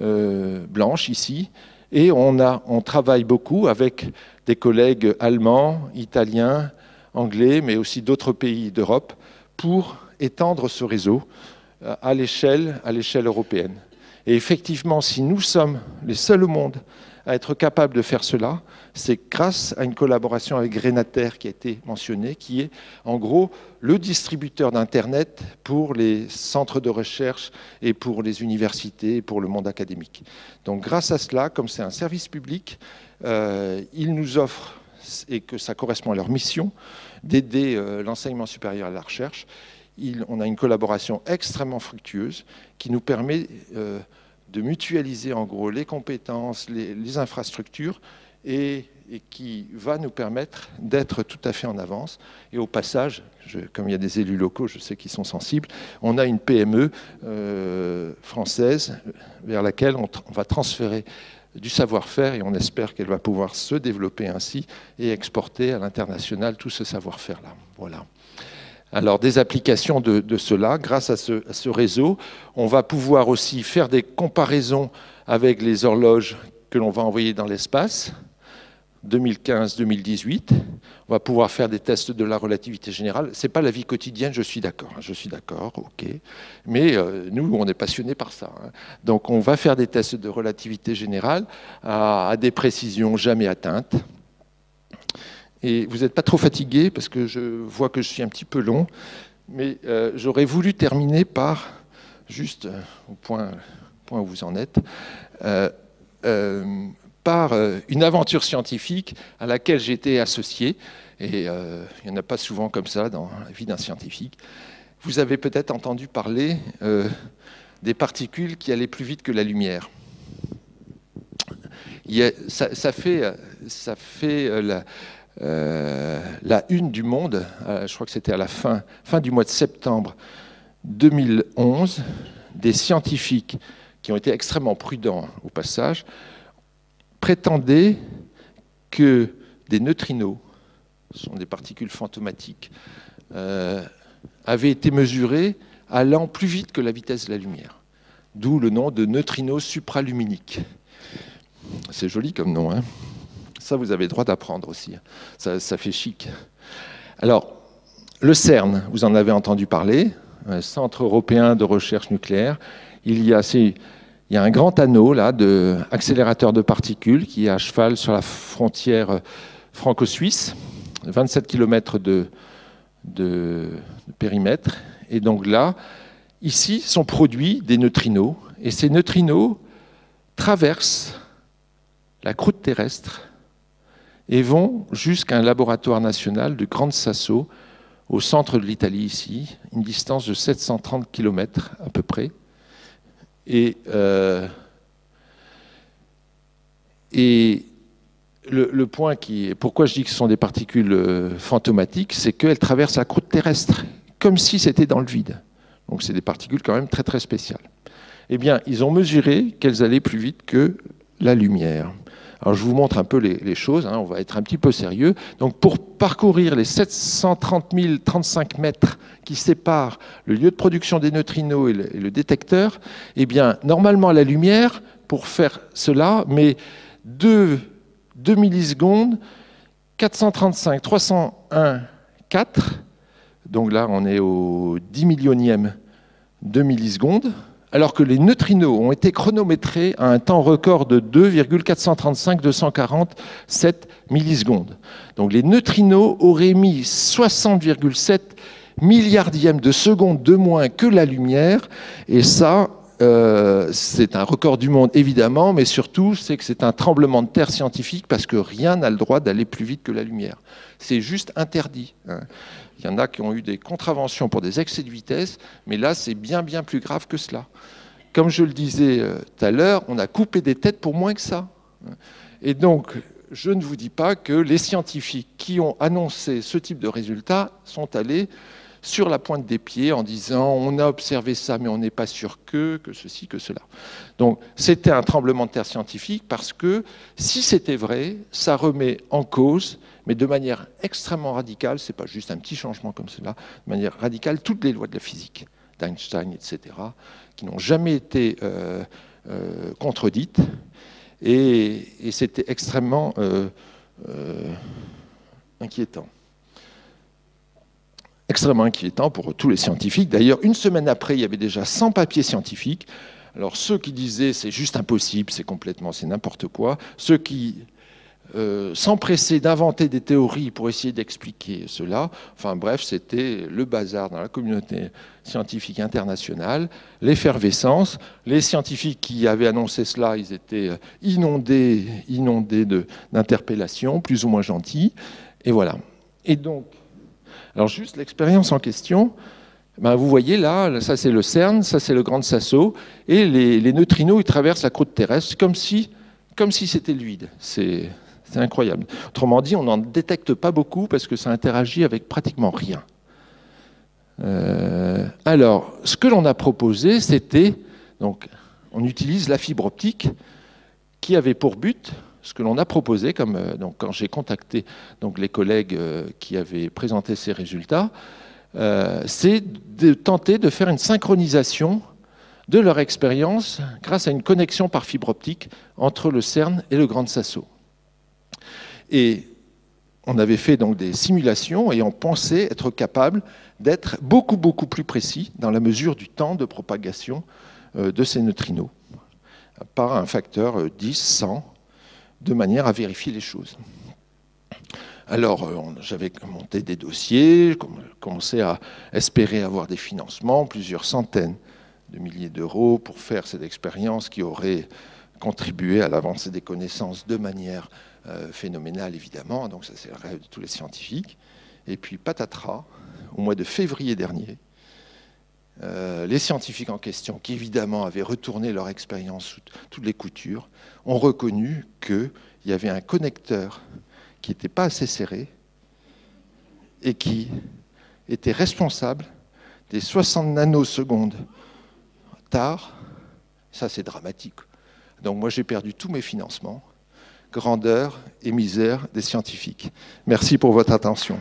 euh, blanches ici, et on, travaille beaucoup avec des collègues allemands, italiens, anglais, mais aussi d'autres pays d'Europe, pour étendre ce réseau euh, à l'échelle européenne. Et effectivement, si nous sommes les seuls au monde à être capables de faire cela, c'est grâce à une collaboration avec Grenater qui a été mentionnée, qui est en gros le distributeur d'Internet pour les centres de recherche et pour les universités et pour le monde académique. Donc grâce à cela, comme c'est un service public, euh, ils nous offrent, et que ça correspond à leur mission, d'aider euh, l'enseignement supérieur à la recherche. on a une collaboration extrêmement fructueuse qui nous permet euh, de mutualiser en gros les compétences, les infrastructures et, qui va nous permettre d'être tout à fait en avance. Et au passage, comme il y a des élus locaux, je sais qu'ils sont sensibles, on a une PME euh, française vers laquelle on, va transférer du savoir-faire et on espère qu'elle va pouvoir se développer ainsi et exporter à l'international tout ce savoir-faire-là. Voilà. Alors des applications de, cela, grâce à ce, à ce, réseau, on va pouvoir aussi faire des comparaisons avec les horloges que l'on va envoyer dans l'espace. 2015-2018. On va pouvoir faire des tests de la relativité générale. Ce n'est pas la vie quotidienne, je suis d'accord. Hein, je suis d'accord, ok. Mais euh, nous, on est passionnés par ça. Hein. Donc, on va faire des tests de relativité générale à, des précisions jamais atteintes. Et vous n'êtes pas trop fatigué parce que je vois que je suis un petit peu long. Mais euh, j'aurais voulu terminer par, juste euh, au point, point où vous en êtes, par euh, une aventure scientifique à laquelle été associé. Et euh, il n'y en a pas souvent comme ça dans la vie d'un scientifique. Vous avez peut-être entendu parler euh, des particules qui allaient plus vite que la lumière. ça, fait, ça fait la, la, une du monde, je crois que c'était à la fin, fin du mois de septembre 2011, des scientifiques qui ont été extrêmement prudents au passage, prétendait que des neutrinos, ce sont des particules fantomatiques, euh, avaient été mesurés allant plus vite que la vitesse de la lumière. D'où le nom de neutrinos supraluminiques. C'est joli comme nom. Hein ça, vous avez le droit d'apprendre aussi. Ça, ça, fait chic. Alors, le CERN, vous en avez entendu parler, Centre européen de recherche nucléaire. Il y a ces il y a un grand anneau là de accélérateur de particules qui est à cheval sur la frontière franco-suisse, 27 km de, de, périmètre. Et donc là, ici sont produits des neutrinos, et ces neutrinos traversent la croûte terrestre et vont jusqu'à un laboratoire national de Grande Sasso, au centre de l'Italie ici, une distance de 730 km à peu près. Et, euh, et le, point qui pourquoi je dis que ce sont des particules euh, fantomatiques, c'est qu'elles traversent la croûte terrestre, comme si c'était dans le vide. Donc c'est des particules quand même très très spéciales. Eh bien, ils ont mesuré qu'elles allaient plus vite que la lumière. Alors je vous montre un peu les, choses, hein, on va être un petit peu sérieux. Donc pour parcourir les 730 035 mètres qui séparent le lieu de production des neutrinos et le, détecteur, eh bien normalement la lumière, pour faire cela, met 2, 2 millisecondes, 435, 301, 4 Donc là, on est au 10 millionième de millisecondes, alors que les neutrinos ont été chronométrés à un temps record de 2,435 247 millisecondes. Donc les neutrinos auraient mis 60,7 milliardièmes de seconde de moins que la lumière, et ça, euh, c'est un record du monde évidemment, mais surtout c'est que c'est un tremblement de terre scientifique parce que rien n'a le droit d'aller plus vite que la lumière. C'est juste interdit. Il y en a qui ont eu des contraventions pour des excès de vitesse, mais là c'est bien bien plus grave que cela. Comme je le disais euh, tout à l'heure, on a coupé des têtes pour moins que ça. Et donc je ne vous dis pas que les scientifiques qui ont annoncé ce type de résultats sont allés sur la pointe des pieds en disant on a observé ça mais on n'est pas sûr que, que ceci, que cela. Donc c'était un tremblement de terre scientifique parce que si c'était vrai, ça remet en cause, mais de manière extrêmement radicale, c'est pas juste un petit changement comme cela, de manière radicale, toutes les lois de la physique, d'Einstein, etc., qui n'ont jamais été euh, euh, contredites. Et, c'était extrêmement euh, inquiétant extrêmement inquiétant pour tous les scientifiques. D'ailleurs, une semaine après, il y avait déjà 100 papiers scientifiques. Alors ceux qui disaient c'est juste impossible, c'est complètement, c'est n'importe quoi, ceux qui euh, s'empressaient d'inventer des théories pour essayer d'expliquer cela, enfin bref, c'était le bazar dans la communauté scientifique internationale, l'effervescence. Les scientifiques qui avaient annoncé cela, ils étaient inondés, inondés d'interpellations, plus ou moins gentils, et voilà. Et donc, alors juste l'expérience en question, ben, vous voyez là, ça c'est le CERN, ça c'est le Grand Sasso, et les, neutrinos ils traversent la croûte terrestre comme si comme si c'était vide. C'est incroyable. Autrement dit, on n'en détecte pas beaucoup parce que ça interagit avec pratiquement rien. Euh, alors, ce que l'on a proposé, c'était donc on utilise la fibre optique qui avait pour but ce que l'on a proposé, comme euh, donc, quand j'ai contacté donc, les collègues euh, qui avaient présenté ces résultats, c'est de tenter de faire une synchronisation de leur expérience grâce à une connexion par fibre optique entre le CERN et le Grand Sasso. Et on avait fait donc des simulations et on pensait être capable d'être beaucoup beaucoup plus précis dans la mesure du temps de propagation de ces neutrinos par un facteur 10, 100 de manière à vérifier les choses. Alors, euh, j'avais monté des dossiers, commencé à espérer avoir des financements, plusieurs centaines de milliers d'euros pour faire cette expérience qui aurait contribué à l'avancée des connaissances de manière euh, phénoménale, évidemment. Donc, ça, c'est le rêve de tous les scientifiques. Et puis, patatras, au mois de février dernier, euh, les scientifiques en question, qui évidemment avaient retourné leur expérience sous toutes les coutures, ont reconnu qu'il y avait un connecteur qui n'était pas assez serré et qui était responsable des 60 nanosecondes tard. Ça, c'est dramatique. Donc moi, j'ai perdu tous mes financements. Grandeur et misère des scientifiques. Merci pour votre attention.